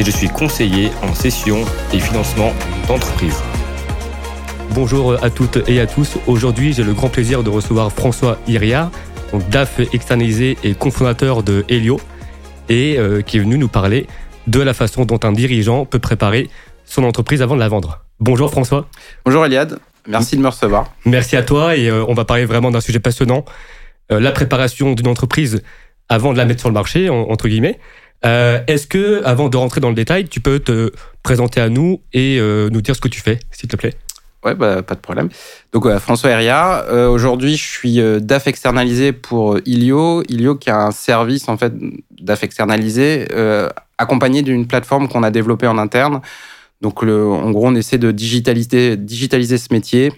et je suis conseiller en session et financement d'entreprise. Bonjour à toutes et à tous. Aujourd'hui, j'ai le grand plaisir de recevoir François Iriard, donc DAF externalisé et cofondateur de Helio, et euh, qui est venu nous parler de la façon dont un dirigeant peut préparer son entreprise avant de la vendre. Bonjour François. Bonjour Eliade, merci de me recevoir. Merci à toi et euh, on va parler vraiment d'un sujet passionnant, euh, la préparation d'une entreprise avant de la mettre sur le marché, entre guillemets. Euh, est-ce que, avant de rentrer dans le détail, tu peux te présenter à nous et euh, nous dire ce que tu fais, s'il te plaît? Ouais, bah, pas de problème. Donc, François Heria. Euh, aujourd'hui, je suis DAF externalisé pour Ilio. Ilio, qui a un service, en fait, DAF externalisé, accompagné d'une plateforme qu'on a développée en interne. Donc, le, en gros, on essaie de digitaliser, ce métier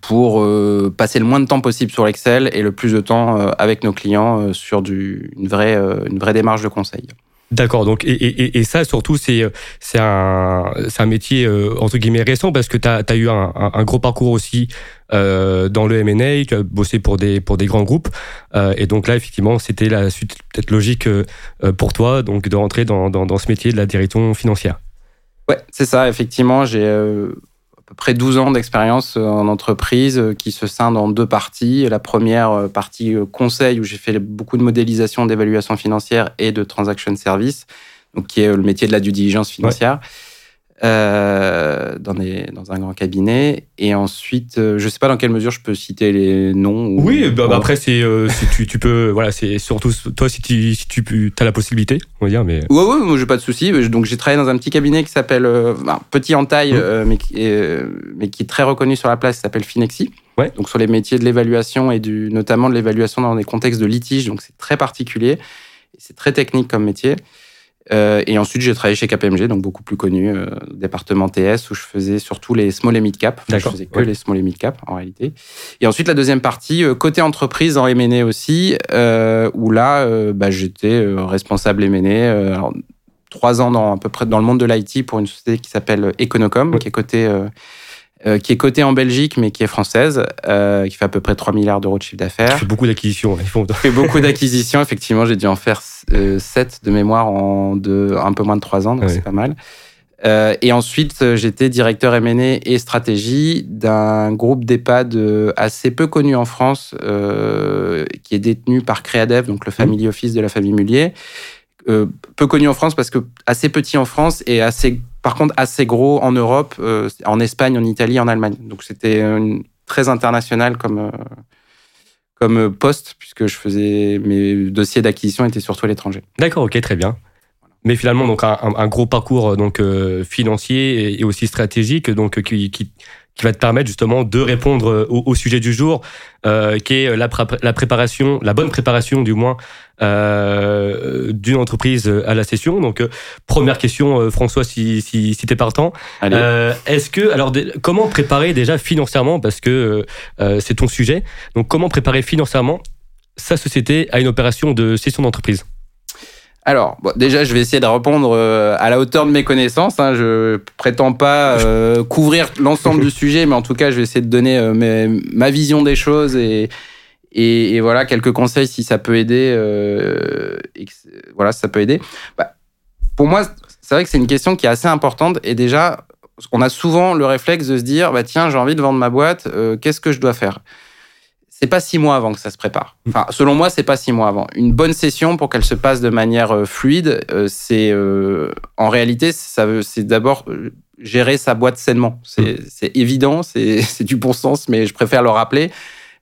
pour euh, passer le moins de temps possible sur l'Excel et le plus de temps euh, avec nos clients sur du, une, vraie, une vraie démarche de conseil. D'accord, donc et, et, et, ça surtout c'est c'est un c'est un métier entre guillemets récent parce que tu as, as, eu un, un, gros parcours aussi euh, dans le M&A, tu as bossé pour des pour des grands groupes et donc là effectivement c'était la suite peut-être logique pour toi donc de rentrer dans, dans, dans ce métier de la direction financière. Ouais, c'est ça effectivement j'ai peu près 12 ans d'expérience euh, en entreprise euh, qui se scinde en deux parties. La première euh, partie conseil où j'ai fait beaucoup de modélisation, d'évaluation financière et de transaction service, donc qui est le métier de la due diligence financière. Euh, dans, des, dans un grand cabinet. Et ensuite, euh, je ne sais pas dans quelle mesure je peux citer les noms. Ou... Oui, bah, bah après, c'est euh, si tu, tu, peux. Voilà, c'est surtout toi si tu, si tu as la possibilité, on va dire. Mais... Ouais, ouais, moi, j'ai pas de souci. Donc, j'ai travaillé dans un petit cabinet qui s'appelle. petit en taille, mmh. mais, qui est, mais qui est très reconnu sur la place, qui s'appelle Finexi. Ouais. Donc, sur les métiers de l'évaluation et du, notamment de l'évaluation dans des contextes de litige. Donc, c'est très particulier. C'est très technique comme métier. Euh, et ensuite, j'ai travaillé chez KPMG, donc beaucoup plus connu, euh, département TS, où je faisais surtout les small et mid cap. je faisais que les small et mid cap en réalité. Et ensuite, la deuxième partie, euh, côté entreprise en M&A aussi, euh, où là, euh, bah, j'étais responsable M&A. trois ans dans à peu près dans le monde de l'IT pour une société qui s'appelle Econocom, qui est cotée euh, qui est cotée en Belgique, mais qui est française, euh, qui fait à peu près 3 milliards d'euros de chiffre d'affaires. Qui fait beaucoup d'acquisitions. Font... fait beaucoup d'acquisitions, effectivement. J'ai dû en faire 7 de mémoire en de, un peu moins de 3 ans, donc c'est pas mal. Euh, et ensuite, euh, j'étais directeur M&A et stratégie d'un groupe d'EHPAD euh, assez peu connu en France, qui est détenu par Créadev, donc le family office de la famille Mullier. peu connu en France parce que assez petit en France et assez par contre assez gros en Europe, euh, en Espagne, en Italie, en Allemagne. Donc c'était très international comme, euh, comme poste, puisque je faisais mes dossiers d'acquisition étaient surtout à l'étranger. D'accord, ok, très bien. Mais finalement, donc un, gros parcours donc euh, financier et, aussi stratégique, donc qui, qui va te permettre justement de répondre euh, au, sujet du jour, euh, qui est la, la, préparation, la bonne préparation du moins euh, d'une entreprise à la session. Donc première question, François, si, si, si t'es partant, est-ce que alors comment préparer déjà financièrement parce que c'est ton sujet. Donc comment préparer financièrement sa société à une opération de session d'entreprise? Alors, déjà, je vais essayer de répondre euh, à la hauteur de mes connaissances. Hein. Je prétends pas euh, couvrir l'ensemble du sujet, mais en tout cas, je vais essayer de donner euh, ma vision des choses et, et, voilà quelques conseils si ça peut aider. voilà, ça peut aider. Bah, pour moi, c'est vrai que c'est une question qui est assez importante et déjà, on a souvent le réflexe de se dire, bah tiens, j'ai envie de vendre ma boîte, qu'est-ce que je dois faire? C'est pas six mois avant que ça se prépare. Enfin, selon moi, c'est pas six mois avant. Une bonne session pour qu'elle se passe de manière euh, fluide, euh, c'est euh, en réalité, ça c'est d'abord gérer sa boîte sainement. C'est mm. évident, c'est du bon sens, mais je préfère le rappeler.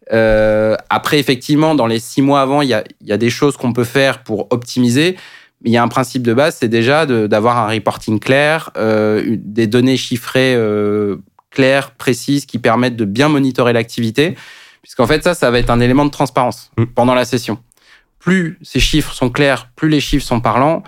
après, effectivement, dans les six mois avant, il y a, y a des choses qu'on peut faire pour optimiser. Mais il y a un principe de base, c'est déjà d'avoir un reporting clair, des données chiffrées claires, précises, qui permettent de bien monitorer l'activité. Puisqu'en fait, ça, ça va être un élément de transparence mm. pendant la session. Plus ces chiffres sont clairs, plus les chiffres sont parlants,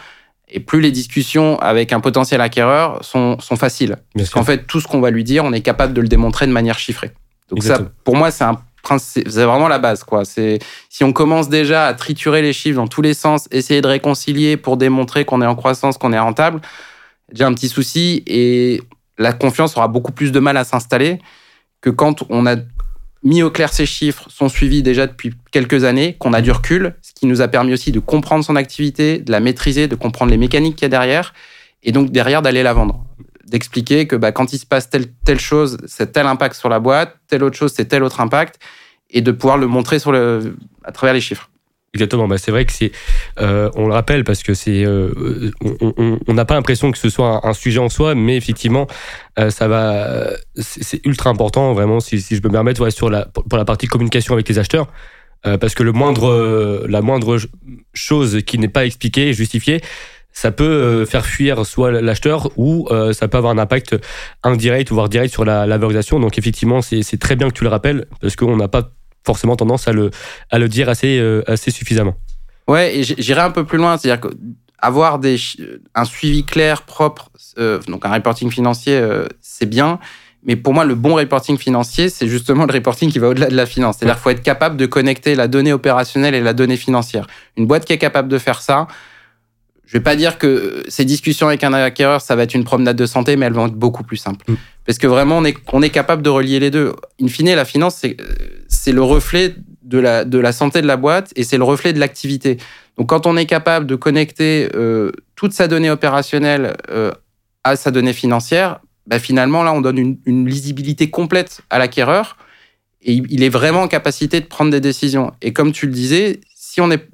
Et plus les discussions avec un potentiel acquéreur sont, sont faciles. Parce qu'en fait, tout ce qu'on va lui dire, on est capable de le démontrer de manière chiffrée. Donc Exactement. ça, pour moi, c'est un principe, c'est vraiment la base, quoi. C'est si on commence déjà à triturer les chiffres dans tous les sens, essayer de réconcilier pour démontrer qu'on est en croissance, qu'on est rentable, déjà un petit souci et la confiance aura beaucoup plus de mal à s'installer que quand on a mis au clair ces chiffres, sont suivis déjà depuis quelques années, qu'on a du recul, ce qui nous a permis aussi de comprendre son activité, de la maîtriser, de comprendre les mécaniques qu'il y a derrière, et donc derrière d'aller la vendre. D'expliquer que bah, quand il se passe telle, telle chose, c'est tel impact sur la boîte, telle autre chose, c'est tel autre impact, et de pouvoir le montrer sur à travers les chiffres. Exactement, bah c'est vrai que c'est, euh, on le rappelle parce que c'est, euh, on- n'a pas l'impression que ce soit un, sujet en soi, mais effectivement, euh, ça va, c'est ultra important vraiment si, je peux me permettre pour la partie communication avec les acheteurs, parce que le moindre, la moindre chose qui n'est pas expliquée, justifiée, ça peut faire fuir soit l'acheteur ou ça peut avoir un impact indirect voire direct sur la, la valorisation. Donc effectivement, c'est très bien que tu le rappelles parce qu'on n'a pas forcément tendance à le, à le dire assez, euh, assez suffisamment. Ouais, et j'irai un peu plus loin, c'est-à-dire que avoir des, chi- un suivi clair, propre, euh, donc un reporting financier, euh, c'est bien. Mais pour moi, le bon reporting financier, c'est justement le reporting qui va au-delà de la finance. C'est-à-dire qu'il faut être capable de connecter la donnée opérationnelle et la donnée financière. Une boîte qui est capable de faire ça, je vais pas dire que ces discussions avec un acquéreur, ça va être une promenade de santé, mais elles vont être beaucoup plus simples. Mm. Parce que vraiment, on est, on est capable de relier les deux. In fine, la finance, c'est c'est le reflet de la, de la santé de la boîte et c'est le reflet de l'activité. Donc, quand on est capable de connecter euh, toute sa donnée opérationnelle euh, à sa donnée financière, bah, finalement, là, on donne une, une lisibilité complète à l'acquéreur et il est vraiment en capacité de prendre des décisions. Et comme tu le disais, si on est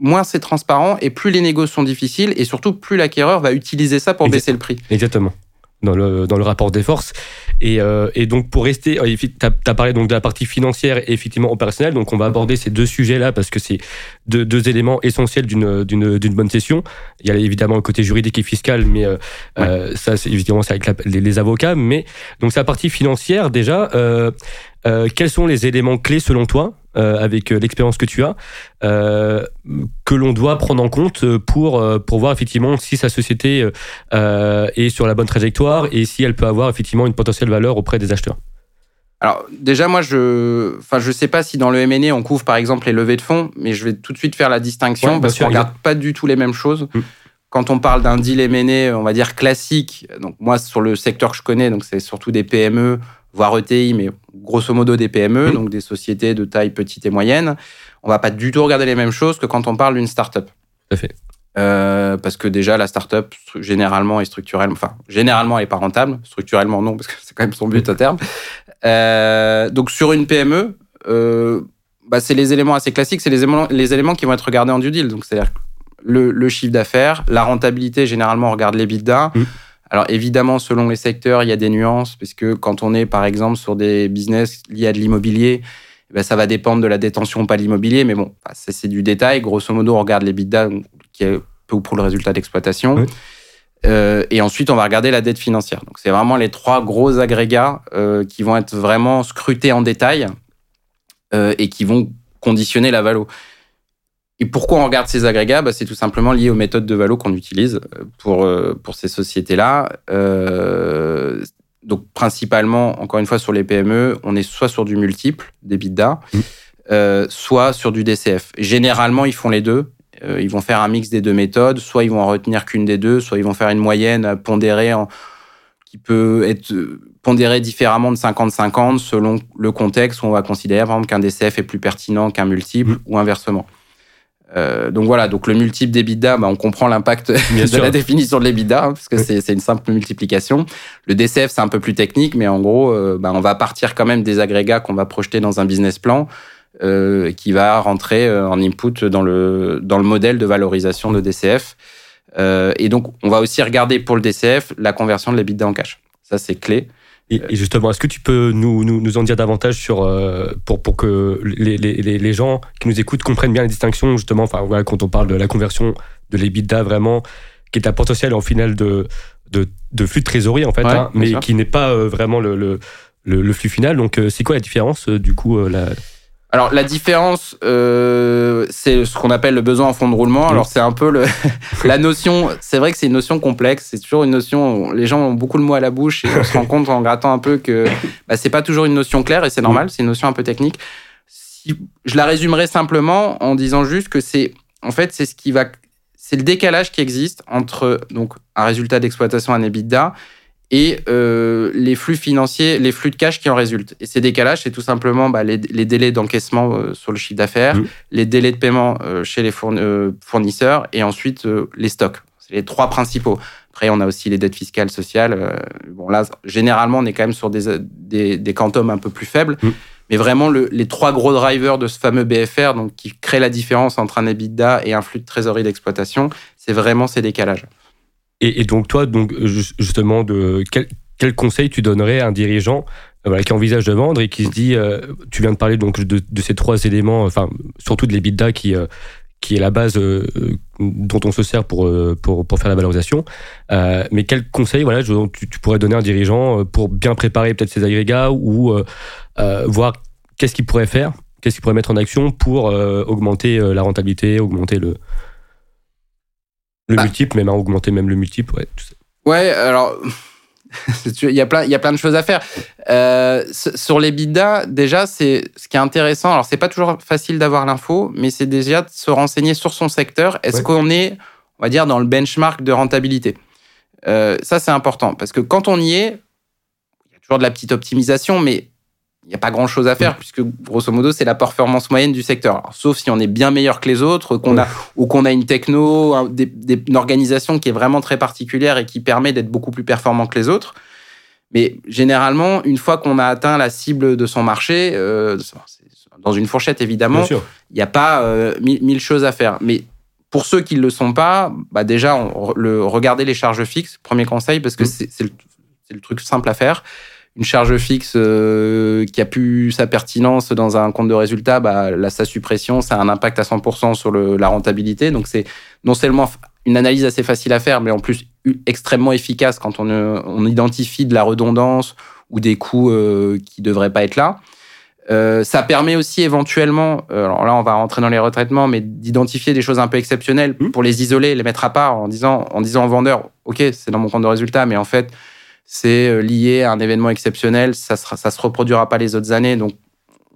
moins c'est transparent et plus les négociations sont difficiles et surtout plus l'acquéreur va utiliser ça pour baisser le prix. Exactement. Dans le, dans le rapport des forces. Et, euh, et donc, pour rester, tu as, parlé donc de la partie financière et effectivement opérationnelle. Donc, on va aborder ces deux sujets-là parce que c'est deux, deux éléments essentiels d'une d'une d'une bonne session. Il y a évidemment le côté juridique et fiscal, mais euh, Ouais. euh, ça, c'est évidemment, c'est avec la- les, les avocats. Mais donc, c'est la partie financière, déjà, euh, euh, quels sont les éléments clés selon toi euh, avec euh, l'expérience que tu as, euh, que l'on doit prendre en compte pour, pour voir effectivement si sa société est sur la bonne trajectoire et si elle peut avoir effectivement une potentielle valeur auprès des acheteurs. Alors déjà, moi, je, enfin, je sais pas si dans le M&A on couvre par exemple les levées de fonds, mais je vais tout de suite faire la distinction Ouais, parce qu'on regarde pas du tout les mêmes choses. Mm. Quand on parle d'un deal M&A, on va dire classique. Donc moi, sur le secteur que je connais, donc c'est surtout des PME, voire ETI, mais grosso modo des PME, donc des sociétés de taille petite et moyenne. On va pas du tout regarder les mêmes choses que quand on parle d'une start-up. Tout à fait. Euh, parce que déjà la startup généralement et structurellement, enfin généralement elle est pas rentable, structurellement non parce que c'est quand même son but à terme. Euh, donc sur une PME, euh, bah, c'est les éléments assez classiques, c'est les éléments, les éléments qui vont être regardés en due deal. Donc c'est-à-dire le, le chiffre d'affaires, la rentabilité généralement on regarde les bidas. Mm. Alors évidemment selon les secteurs il y a des nuances parce que quand on est par exemple sur des business liés à de l'immobilier eh ben, ça va dépendre de la détention ou pas de l'immobilier, mais bon, c'est du détail. Grosso modo, on regarde les bidas, qui est peu ou pour le résultat d'exploitation. Oui. Euh, et ensuite, on va regarder la dette financière. Donc, c'est vraiment les trois gros agrégats euh, qui vont être vraiment scrutés en détail euh, et qui vont conditionner la valo. Et pourquoi on regarde ces agrégats? Bah, C'est tout simplement lié aux méthodes de valo qu'on utilise euh, pour, euh, pour ces sociétés-là. Euh, donc, principalement, encore une fois, sur les PME, on est soit sur du multiple, des bidas, Mm. euh, soit sur du DCF. Généralement, ils font les deux. Euh, ils vont faire un mix des deux méthodes. Soit ils vont en retenir qu'une des deux, soit ils vont faire une moyenne pondérée en- qui peut être pondérée différemment de 50-50 selon le contexte où on va considérer, par exemple, qu'un DCF est plus pertinent qu'un multiple Mm. ou inversement. Euh, donc voilà, donc le multiple d'EBITDA, bah, on comprend l'impact de sûr. la définition de l'EBITDA, hein, parce que Oui. c'est une simple multiplication. Le DCF, c'est un peu plus technique, mais en gros, euh, bah, on va partir quand même des agrégats qu'on va projeter dans un business plan euh, qui va rentrer euh, en input dans le, dans le modèle de valorisation de DCF. Euh, et donc, on va aussi regarder pour le DCF la conversion de l'EBITDA en cash. Ça, c'est clé. Et, et justement, est-ce que tu peux nous, nous, nous en dire davantage sur, euh, pour, pour que les, les, les, gens qui nous écoutent comprennent bien les distinctions, justement, enfin, voilà, quand on parle de la conversion de l'EBITDA vraiment, qui est un potentiel en final de, de, de flux de trésorerie, en fait, Ouais, hein, mais sûr. qui n'est pas euh, vraiment le, le, le, le flux final. Donc, euh, c'est quoi la différence, euh, du coup, la... Alors la différence, euh, c'est ce qu'on appelle le besoin en fond de roulement. Alors c'est un peu le, la notion. C'est vrai que c'est une notion complexe. C'est toujours une notion. Les gens ont beaucoup de mots à la bouche et on se rend compte en grattant un peu que bah, c'est pas toujours une notion claire et c'est normal. C'est une notion un peu technique. Si, je la résumerai simplement en disant juste que c'est en fait c'est ce qui va, c'est le décalage qui existe entre donc un résultat d'exploitation, un EBITDA et euh, les flux financiers, les flux de cash qui en résultent. Et ces décalages, c'est tout simplement bah, les, les, délais d'encaissement euh, sur le chiffre d'affaires, mmh. les délais de paiement euh, chez les fournisseurs et ensuite les stocks. C'est les trois principaux. Après, on a aussi les dettes fiscales, sociales. bon, là, généralement, on est quand même sur des, des, des quantums un peu plus faibles. Mmh. Mais vraiment, le, les trois gros drivers de ce fameux BFR, donc qui créent la différence entre un EBITDA et un flux de trésorerie d'exploitation, c'est vraiment ces décalages. Et, et, donc toi, donc justement, de quel, quel conseil tu donnerais à un dirigeant euh, voilà, qui envisage de vendre et qui se dit, euh, tu viens de parler donc de, de, ces trois éléments, enfin surtout de l'EBITDA qui euh, qui est la base euh, dont on se sert pour, euh, pour, pour faire la valorisation. Euh, mais quel conseil voilà, je, tu, tu, pourrais donner à un dirigeant pour bien préparer peut-être ses agrégats ou voir qu'est-ce qu'il pourrait faire, qu'est-ce qu'il pourrait mettre en action pour augmenter la rentabilité, augmenter le, le bah. multiple, même à augmenter même le multiple. Ouais, tout ça. ouais alors il y a plein il y a plein de choses à faire euh, sur les bidas déjà c'est ce qui est intéressant alors c'est pas toujours facile d'avoir l'info mais c'est déjà de se renseigner sur son secteur est-ce ouais. qu'on est on va dire dans le benchmark de rentabilité? Euh, ça c'est important parce que quand on y est il y a toujours de la petite optimisation mais il n'y a pas grand chose à faire, puisque grosso modo, c'est la performance moyenne du secteur. Alors, sauf si on est bien meilleur que les autres, qu'on a, ou qu'on a une techno, un, des, des, une organisation qui est vraiment très particulière et qui permet d'être beaucoup plus performant que les autres. Mais généralement, une fois qu'on a atteint la cible de son marché, euh, dans une fourchette évidemment, il n'y a pas euh, mille, mille, choses à faire. Mais pour ceux qui ne le sont pas, bah déjà, on, le, regardez les charges fixes, premier conseil, parce que mmh. c'est le, le truc simple à faire une charge fixe euh, qui a pu sa pertinence dans un compte de résultat, bah, là, sa suppression, ça a un impact à 100% sur le, la rentabilité. Donc, c'est non seulement une analyse assez facile à faire, mais en plus extrêmement efficace quand on, euh, on identifie de la redondance ou des coûts euh, qui ne devraient pas être là. Euh, ça permet aussi éventuellement, alors là on va rentrer dans les retraitements, mais d'identifier des choses un peu exceptionnelles mmh. pour les isoler, les mettre à part en disant, en disant au vendeur, ok, c'est dans mon compte de résultat, mais en fait, c'est euh, lié à un événement exceptionnel, ça ne ça se reproduira pas les autres années, donc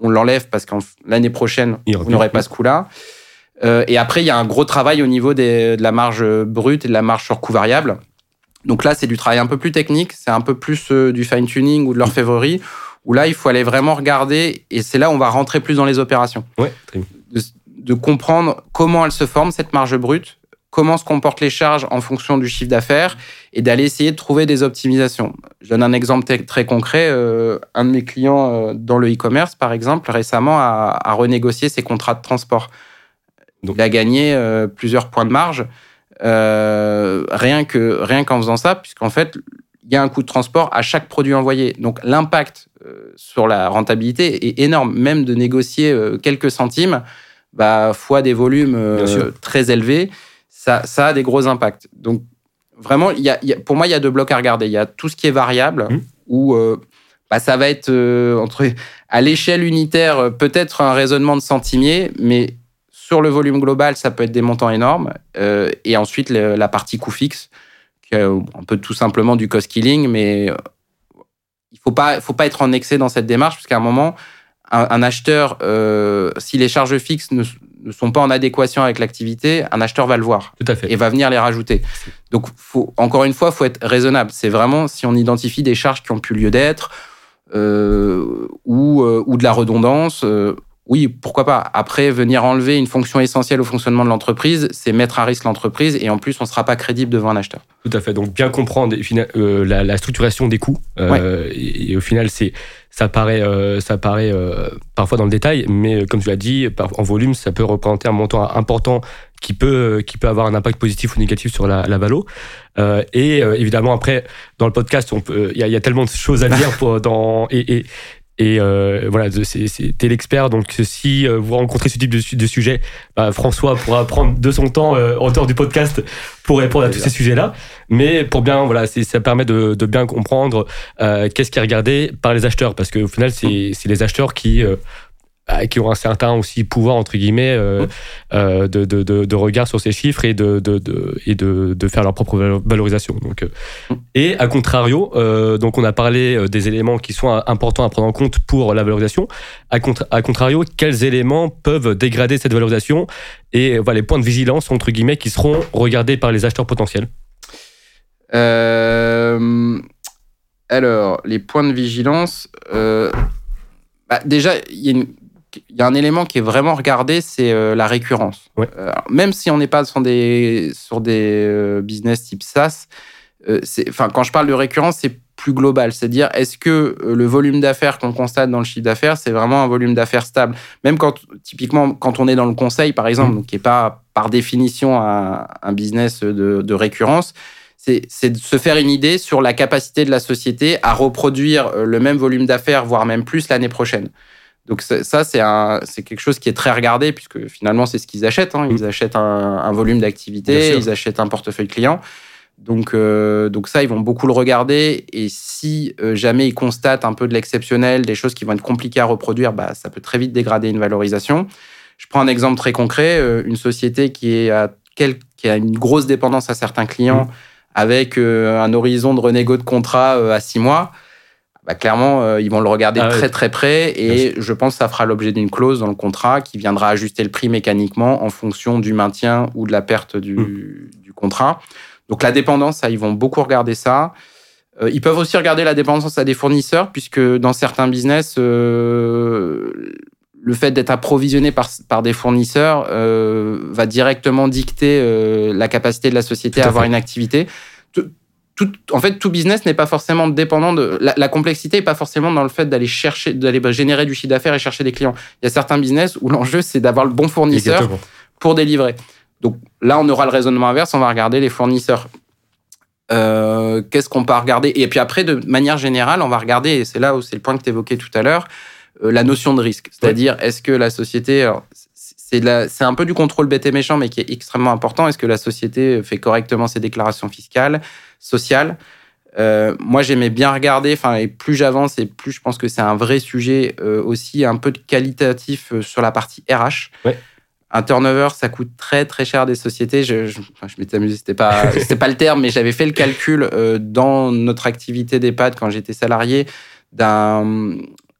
on l'enlève parce que l'année prochaine, vous n'aurez pas ce coup-là. Euh, et après, il y a un gros travail au niveau des, de la marge brute et de la marge sur coût variable. Donc là, c'est du travail un peu plus technique, c'est un peu plus euh, du fine-tuning ou de l'orfèvrerie, où là, il faut aller vraiment regarder, et c'est là où on va rentrer plus dans les opérations. Ouais, de, de comprendre comment elle se forme, cette marge brute, comment se comportent les charges en fonction du chiffre d'affaires et d'aller essayer de trouver des optimisations. Je donne un exemple très concret. Euh, un de mes clients euh, dans le e-commerce, par exemple, récemment a, a, renégocié ses contrats de transport. Donc. Il a gagné euh, plusieurs points de marge euh, rien que rien qu'en faisant ça, puisqu'en fait, il y a un coût de transport à chaque produit envoyé. Donc l'impact sur la rentabilité est énorme. Même de négocier quelques centimes, bah, fois des volumes très élevés ça, ça a des gros impacts. Donc, vraiment, y a, y a, pour moi, il y a deux blocs à regarder. Il y a tout ce qui est variable, mmh. où euh, bah, ça va être euh, entre, à l'échelle unitaire, euh, peut-être un raisonnement de centimier, mais sur le volume global, ça peut être des montants énormes. Euh, et ensuite, le, la partie coût fixe, qui est un peu tout simplement du cost killing, mais il faut pas, faut pas être en excès dans cette démarche, parce qu'à un moment, un, un acheteur, si les charges fixes ne, ne sont pas en adéquation avec l'activité, un acheteur va le voir Tout à fait. et va venir les rajouter. Donc, faut, encore une fois, faut être raisonnable. C'est vraiment si on identifie des charges qui ont plus lieu d'être euh, ou, euh, ou de la redondance. Euh, oui, pourquoi pas. Après, venir enlever une fonction essentielle au fonctionnement de l'entreprise, c'est mettre à risque l'entreprise et en plus, on ne sera pas crédible devant un acheteur. Tout à fait. Donc, bien comprendre euh, la, la, structuration des coûts. Euh, ouais. et, et, au final, c'est ça paraît, euh, ça paraît parfois dans le détail, mais comme tu l'as dit, en volume, ça peut représenter un montant important qui peut, qui peut avoir un impact positif ou négatif sur la, la valo. Euh, et évidemment, après, dans le podcast, il y, y, a tellement de choses à dire pour, dans, et, et, et euh, voilà, t'es l'expert, donc si euh, vous rencontrez ce type de, de sujet, bah, François pourra prendre de son temps euh, en dehors du podcast pour répondre à tous ces sujets-là. Mais pour bien, voilà, ça permet de, de bien comprendre euh, qu'est-ce qui est regardé par les acheteurs, parce qu'au final, c'est les acheteurs qui bah, qui ont un certain aussi pouvoir entre guillemets euh, euh, de, de, de, regard sur ces chiffres et de, de, et de, de faire leur propre valorisation. Donc, euh, et à contrario, donc on a parlé des éléments qui sont importants à prendre en compte pour la valorisation. À, à contrario, quels éléments peuvent dégrader cette valorisation et voilà, les points de vigilance entre guillemets qui seront regardés par les acheteurs potentiels? alors, les points de vigilance. Bah, déjà, il y a une il y a un élément qui est vraiment regardé, c'est euh, la récurrence. Euh, même si on n'est pas sur des, sur des euh, business type SaaS, enfin, quand je parle de récurrence, c'est plus global. C'est-à-dire, est-ce que le volume d'affaires qu'on constate dans le chiffre d'affaires, c'est vraiment un volume d'affaires stable? Même quand, typiquement, quand on est dans le conseil, par exemple, mmh. qui n'est pas par définition un, un business de, de récurrence, c'est de se faire une idée sur la capacité de la société à reproduire le même volume d'affaires, voire même plus l'année prochaine. Donc ça, c'est quelque chose qui est très regardé puisque finalement, c'est ce qu'ils achètent. Hein. Ils mm. achètent un, volume d'activité, ils achètent un portefeuille client. Donc, euh, donc ça, ils vont beaucoup le regarder. Et si euh, jamais ils constatent un peu de l'exceptionnel, des choses qui vont être compliquées à reproduire, bah, ça peut très vite dégrader une valorisation. Je prends un exemple très concret. Euh, une société qui, est à qui a une grosse dépendance à certains clients mm. avec un horizon de renégo de contrat à six mois bah, clairement, euh, ils vont le regarder ah très très près et je pense que ça fera l'objet d'une clause dans le contrat qui viendra ajuster le prix mécaniquement en fonction du maintien ou de la perte du, hmm. du contrat. Donc la dépendance, ça, ils vont beaucoup regarder ça. Euh, ils peuvent aussi regarder la dépendance à des fournisseurs puisque dans certains business, euh, le fait d'être approvisionné par, par des fournisseurs va directement dicter la capacité de la société à, avoir une activité tout, en fait, tout business n'est pas forcément dépendant de. La, complexité n'est pas forcément dans le fait d'aller chercher, d'aller générer du chiffre d'affaires et chercher des clients. Il y a certains business où l'enjeu, c'est d'avoir le bon fournisseur pour délivrer. Donc là, on aura le raisonnement inverse, on va regarder les fournisseurs. Euh, qu'est-ce qu'on peut regarder? Et puis après, de manière générale, on va regarder, et c'est là où c'est le point que tu évoquais tout à l'heure, euh, la notion de risque. C'est-à-dire, est-ce que la société. C'est un peu du contrôle bête et méchant, mais qui est extrêmement important. Est-ce que la société fait correctement ses déclarations fiscales? Social. Euh, moi, j'aimais bien regarder, enfin, et plus j'avance et plus je pense que c'est un vrai sujet euh, aussi, un peu de qualitatif euh, sur la partie RH. Un turnover, ça coûte très très cher des sociétés. Je, je, je m'étais amusé, c'était pas c'était pas le terme, mais j'avais fait le calcul dans notre activité d'EHPAD quand j'étais salarié d'un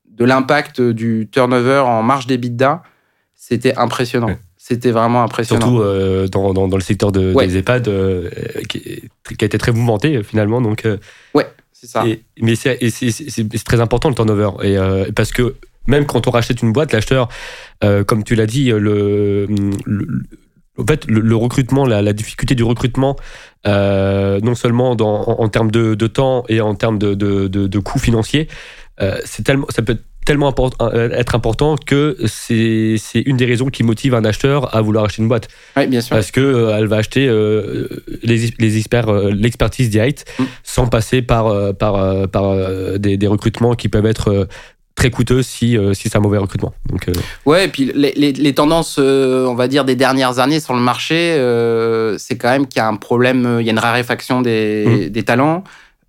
de l'impact du turnover en marge d'EBITDA. C'était impressionnant. C'était vraiment impressionnant. Surtout euh, dans, dans, le secteur de, des EHPAD, euh, qui, a été très mouvementé finalement. Donc, euh, ouais, c'est ça. mais c'est très important le turnover. Et, parce que même quand on rachète une boîte, l'acheteur, comme tu l'as dit, le, en fait, le, recrutement, la, difficulté du recrutement, non seulement dans, en, termes de, de, temps et en termes de, de, de coûts financiers, c'est tellement, ça peut être tellement important, euh, être important que c'est une des raisons qui motive un acheteur à vouloir acheter une boîte. Oui, bien sûr. Parce que euh, elle va acheter euh, les, les, experts, l'expertise directe, mm. sans passer par, par, par des, des, recrutements qui peuvent être très coûteux si, si c'est un mauvais recrutement. Donc, Ouais, et puis les, les, les tendances, on va dire, des dernières années sur le marché, c'est quand même qu'il y a un problème, il y a une raréfaction des, mm. des talents.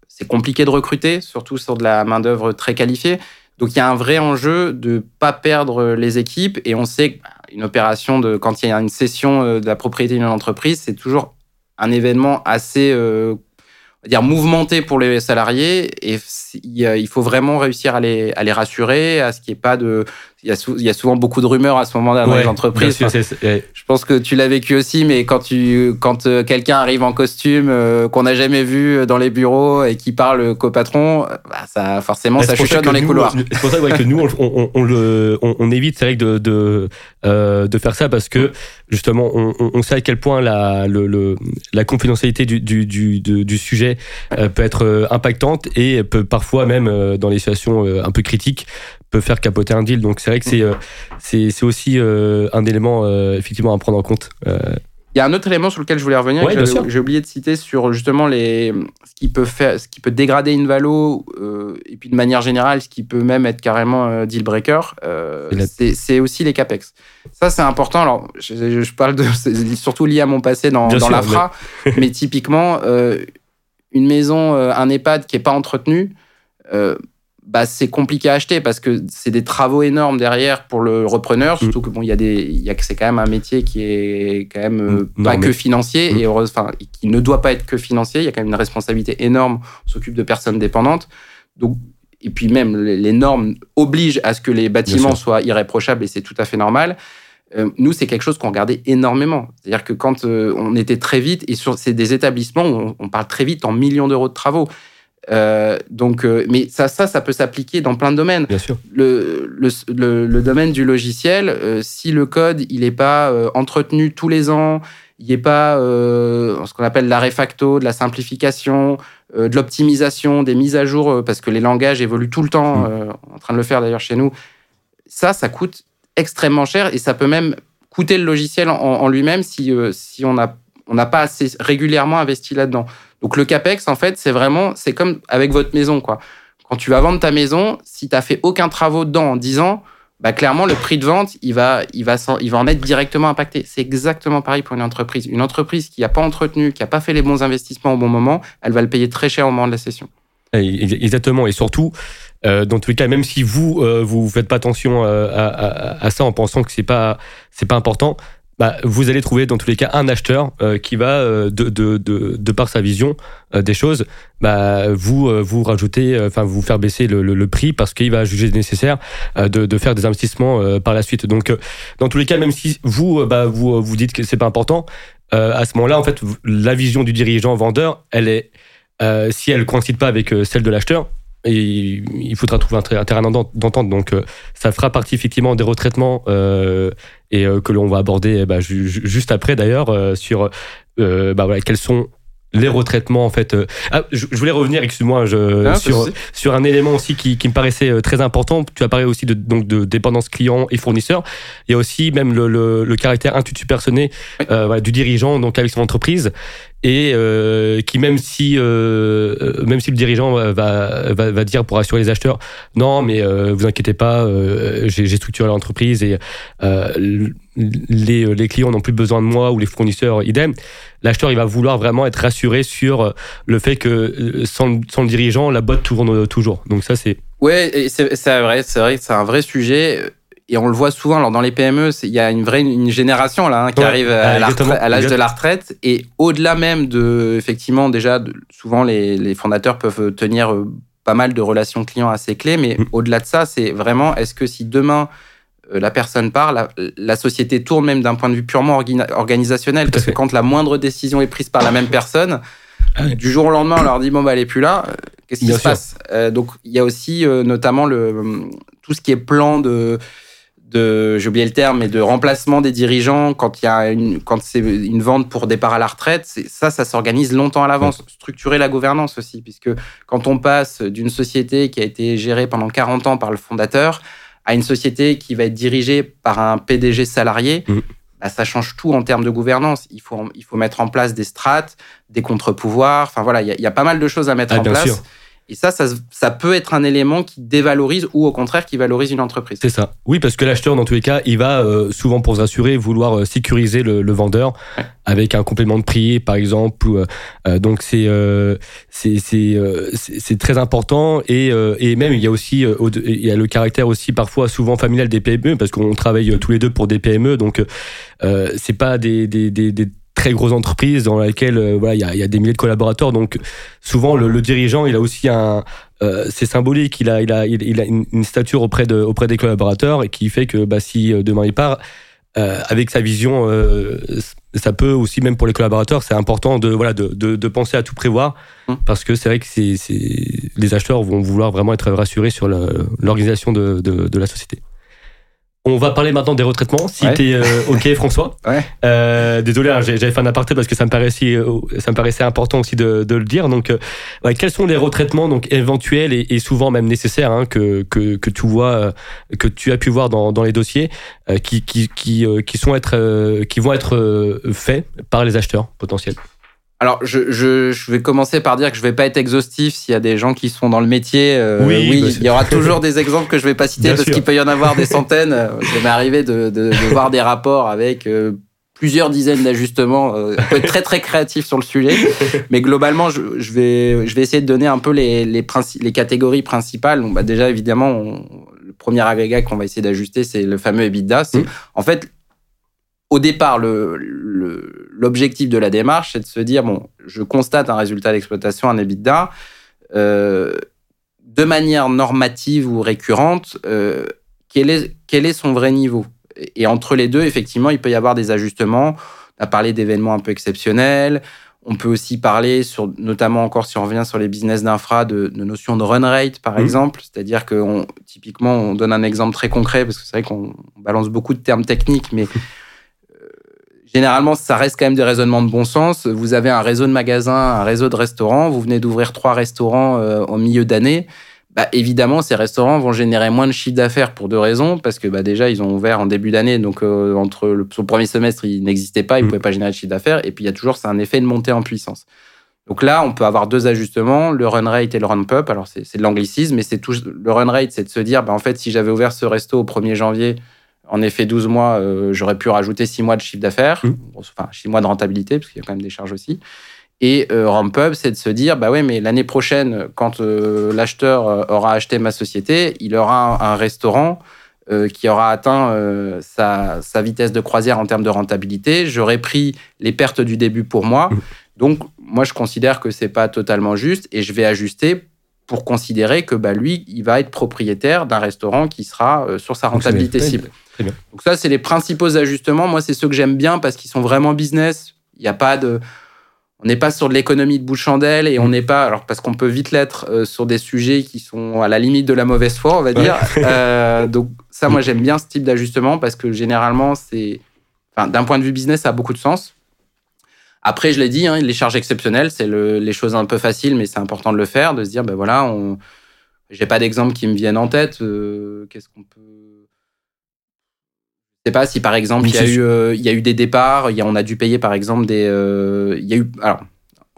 C'est compliqué de recruter, surtout sur de la main-d'œuvre très qualifiée. Donc il y a un vrai enjeu de pas perdre les équipes et on sait qu'une opération de quand il y a une cession euh, de la propriété d'une entreprise, c'est toujours un événement assez euh, dire mouvementé pour les salariés et il faut vraiment réussir à les, à les rassurer, à ce qu'il n'y ait pas de il y, a souvent beaucoup de rumeurs à ce moment-là dans les entreprises. Je pense que tu l'as vécu aussi, mais quand tu, quand euh, quelqu'un arrive en costume euh, qu'on n'a jamais vu dans les bureaux et qui parle qu'au patron, bah, ça forcément ça chuchote dans les couloirs. C'est pour ça que nous on, on, le, on, évite c'est vrai de de, euh, de faire ça parce que justement on, sait à quel point la le, la confidentialité du du, du, du sujet peut être impactante et peut parfois même dans les situations un peu critiques peut faire capoter un deal. Donc c'est vrai que c'est euh, c'est aussi euh, un élément euh, effectivement à prendre en compte. Il y a un autre élément sur lequel je voulais revenir, j'ai oublié de citer sur justement les, ce, qui peut faire, ce qui peut dégrader une valo, et puis de manière générale, ce qui peut même être carrément deal breaker, c'est aussi les capex. Ça, c'est important. Alors, je, parle de, surtout lié à mon passé dans, dans l'AFRA, mais... mais typiquement, une maison, un EHPAD qui n'est pas entretenu, bah, c'est compliqué à acheter parce que c'est des travaux énormes derrière pour le repreneur. Surtout que bon, il y a des, il y a que c'est quand même un métier qui est quand même euh, pas non, que mais- financier Mm. et enfin, qui ne doit pas être que financier. Il y a quand même une responsabilité énorme. On s'occupe de personnes dépendantes. Donc, et puis même les, normes obligent à ce que les bâtiments soient irréprochables et c'est tout à fait normal. Euh, nous, c'est quelque chose qu'on regardait énormément. C'est-à-dire que quand euh, on était très vite, et sur c'est des établissements où on, on parle très vite en millions d'euros de travaux. Euh, donc, euh, mais ça, ça, ça peut s'appliquer dans plein de domaines. Bien sûr. Le, le, le, le domaine du logiciel, euh, si le code il n'est pas euh, entretenu tous les ans, il n'y a pas euh, ce qu'on appelle la refacto, de la simplification, euh, de l'optimisation, des mises à jour, euh, parce que les langages évoluent tout le temps, Mm. euh, en train de le faire d'ailleurs chez nous. Ça, ça coûte extrêmement cher et ça peut même coûter le logiciel en, en lui-même si, euh, si on n'a on n'a pas assez régulièrement investi là-dedans. Donc le capex, en fait, c'est vraiment, c'est comme avec votre maison, quoi. Quand tu vas vendre ta maison, si tu n'as fait aucun travaux dedans en 10 ans, bah clairement, le prix de vente, il va, il va, il va en être directement impacté. C'est exactement pareil pour une entreprise. Une entreprise qui n'a pas entretenu, qui n'a pas fait les bons investissements au bon moment, elle va le payer très cher au moment de la session. Ex- Exactement. Et surtout, euh, dans tous les cas, même si vous euh, vous faites pas attention euh, à, ça en pensant que c'est pas pas important, bah, vous allez trouver dans tous les cas un acheteur euh, qui va euh, de, de, de, de par sa vision euh, des choses, bah, vous euh, vous rajouter, euh, enfin vous faire baisser le, le, le prix parce qu'il va juger nécessaire euh, de, de faire des investissements par la suite. Donc, dans tous les cas, même si vous bah, vous vous dites que c'est pas important, à ce moment-là, en fait, la vision du dirigeant vendeur, elle est si elle coïncide pas avec celle de l'acheteur, et il faudra trouver un, terrain d'ent- d'entente. Donc, ça fera partie effectivement des retraitements euh, et euh, que l'on va aborder eh ben, ju- ju- juste après d'ailleurs euh, sur euh, bah, voilà, quels sont les retraitements en fait. Ah, je, voulais revenir, excuse-moi, Ah, sur, un élément aussi qui, qui me paraissait très important. Tu as parlé aussi de, donc de dépendance client et fournisseur. Il y a aussi même le, le, le caractère intuitu personné Oui. euh, voilà, du dirigeant donc avec son entreprise et euh, qui même si euh, euh, même si le dirigeant va, va, va- dire pour assurer les acheteurs non mais euh, vous inquiétez pas euh, j'ai structuré l'entreprise et euh, les, les clients n'ont plus besoin de moi ou les fournisseurs idem l'acheteur il va vouloir vraiment être rassuré sur le fait que sans, sans le dirigeant la boîte tourne toujours donc ça c'est Ouais, c'est vrai, c'est vrai c'est un vrai sujet. Et on le voit souvent, alors dans les PME, il y a une vraie une génération là hein, qui Ouais, arrive à l'âge de la retraite. Et au-delà même de, effectivement, déjà, de- souvent les, les fondateurs peuvent tenir euh, pas mal de relations clients assez clés. Mais Mm. au-delà de ça, c'est vraiment, est-ce que si demain euh, la personne part, la, la société tourne même d'un point de vue purement organisationnel? Parce que quand la moindre décision est prise par la même personne, Ah du jour au lendemain, on leur dit bon bah elle est plus là. euh, Qu'est-ce qui se sûr. passe? Euh, Donc il y a aussi euh, notamment le hum, tout ce qui est plan de de j'ai oublié le terme mais de remplacement des dirigeants quand il y a une quand c'est une vente pour départ à la retraite ça ça s'organise longtemps à l'avance. Structurer la gouvernance aussi puisque quand on passe d'une société qui a été gérée pendant 40 ans par le fondateur à une société qui va être dirigée par un PDG salarié Mhm. bah, ça change tout en termes de gouvernance. Il faut il faut mettre en place des strates des contre-pouvoirs. Enfin voilà il y, a- il y a pas mal de choses à mettre Ah, en place. sûr. Et ça, ça, ça peut être un élément qui dévalorise ou au contraire qui valorise une entreprise. C'est ça. Oui, parce que l'acheteur, dans tous les cas, il va euh, souvent, pour se rassurer, vouloir euh, sécuriser le, le vendeur Ouais. avec un complément de prix, par exemple. ou, euh, euh, donc, c'est euh, c'est c'est euh, très important. Et, euh, et même, il y a aussi euh, au- il y a le caractère aussi parfois souvent familial des PME, parce qu'on travaille tous les deux pour des PME. Donc, euh, c'est pas des, des, des, des très grosses entreprises dans lesquelles euh, voilà il y a, il y a des milliers de collaborateurs. Donc souvent le, le dirigeant il a aussi un euh, c'est symbolique. Il a il a il, a une, une stature auprès de auprès des collaborateurs et qui fait que bah, si euh, demain il part euh, avec sa vision ça peut aussi même pour les collaborateurs c'est important de voilà de, de, de penser à tout prévoir. Mmh. parce que c'est vrai que c'est les acheteurs vont vouloir vraiment être rassurés sur l'organisation de, de la société on va parler maintenant des retraitements, si Ouais. t'es euh, OK, François. Ouais. Euh, désolé, hein, j'ai- j'avais fait un aparté parce que ça me paraissait, euh, ça me paraissait important aussi de, de le dire. Donc, euh, ouais, quels sont les retraitements donc éventuels et, et souvent même nécessaires hein, que, que que tu vois, euh, que tu as pu voir dans, dans les dossiers, euh, qui qui qui, euh, qui sont être, euh, qui vont être euh, faits par les acheteurs potentiels? Alors, je, je, je vais commencer par dire que je vais pas être exhaustif s'il y a des gens qui sont dans le métier. euh, Oui, bah, il y aura toujours des exemples que je vais pas citer Bien parce qu'il peut y en avoir des centaines. Euh, Ça m'est arrivé de, de, de voir des rapports avec euh, plusieurs dizaines d'ajustements. on peut être très très créatif sur le sujet, mais globalement, je, vais, je vais essayer de donner un peu les, les, les catégories principales. Donc, bah, déjà, évidemment, le premier agrégat qu'on va essayer d'ajuster, c'est le fameux EBITDA. C'est mmh. en fait au départ, l'objectif de la démarche, c'est de se dire bon, je constate un résultat d'exploitation, un EBITDA. Euh, de manière normative ou récurrente, euh, quel, est, quel est son vrai niveau? Et entre les deux, effectivement, il peut y avoir des ajustements. On a parlé d'événements un peu exceptionnels. On peut aussi parler, sur, notamment encore si on revient sur les business d'infra, de, de notion de run rate, par mmh. exemple. C'est-à-dire que typiquement, on donne un exemple très concret, parce que c'est vrai qu'on balance beaucoup de termes techniques, mais généralement, ça reste quand même des raisonnements de bon sens. Vous avez un réseau de magasins, un réseau de restaurants, vous venez d'ouvrir trois restaurants euh, au milieu d'année bah, évidemment, ces restaurants vont générer moins de chiffre d'affaires pour deux raisons. Parce que bah, déjà, ils ont ouvert en début d'année, donc euh, entre le, son premier semestre, ils n'existaient pas, ils ne mm. pouvaient pas générer de chiffre d'affaires. Et puis, il y a toujours un effet de montée en puissance. Donc là, on peut avoir deux ajustements, le run rate et le run up. Alors, c'est de l'anglicisme, mais c'est tout. Le run rate, c'est de se dire, bah, en fait, si j'avais ouvert ce resto au 1er janvier, en effet, 12 mois, euh, j'aurais pu rajouter 6 mois de chiffre d'affaires, mm. enfin 6 mois de rentabilité, parce qu'il y a quand même des charges aussi. Et euh, c'est de se dire, bah ouais, mais l'année prochaine, quand euh, l'acheteur euh, aura acheté ma société, il aura un, restaurant qui aura atteint sa, sa, vitesse de croisière en termes de rentabilité. J'aurai pris les pertes du début pour moi. Mmh. Donc, moi, je considère que c'est pas totalement juste et je vais ajuster pour considérer que bah, lui, il va être propriétaire d'un restaurant qui sera sur sa rentabilité cible. Donc ça, c'est les principaux ajustements. Moi, c'est ceux que j'aime bien parce qu'ils sont vraiment business. Il n'y a pas de on n'est pas sur de l'économie de bout de chandelle et on n'est pas, alors parce qu'on peut vite l'être euh, sur des sujets qui sont à la limite de la mauvaise foi, on va dire. Euh, donc ça, moi, j'aime bien ce type d'ajustement parce que généralement, c'est, enfin, d'un point de vue business, ça a beaucoup de sens. Après, je l'ai dit, hein, les charges exceptionnelles, c'est les choses un peu faciles, mais c'est important de le faire, de se dire, ben voilà, on... j'ai pas d'exemple qui me viennent en tête. Euh, qu'est-ce qu'on peut sais pas si par exemple il y a eu euh, il y a eu des départs, il y a, on a dû payer par exemple des euh, il y a eu alors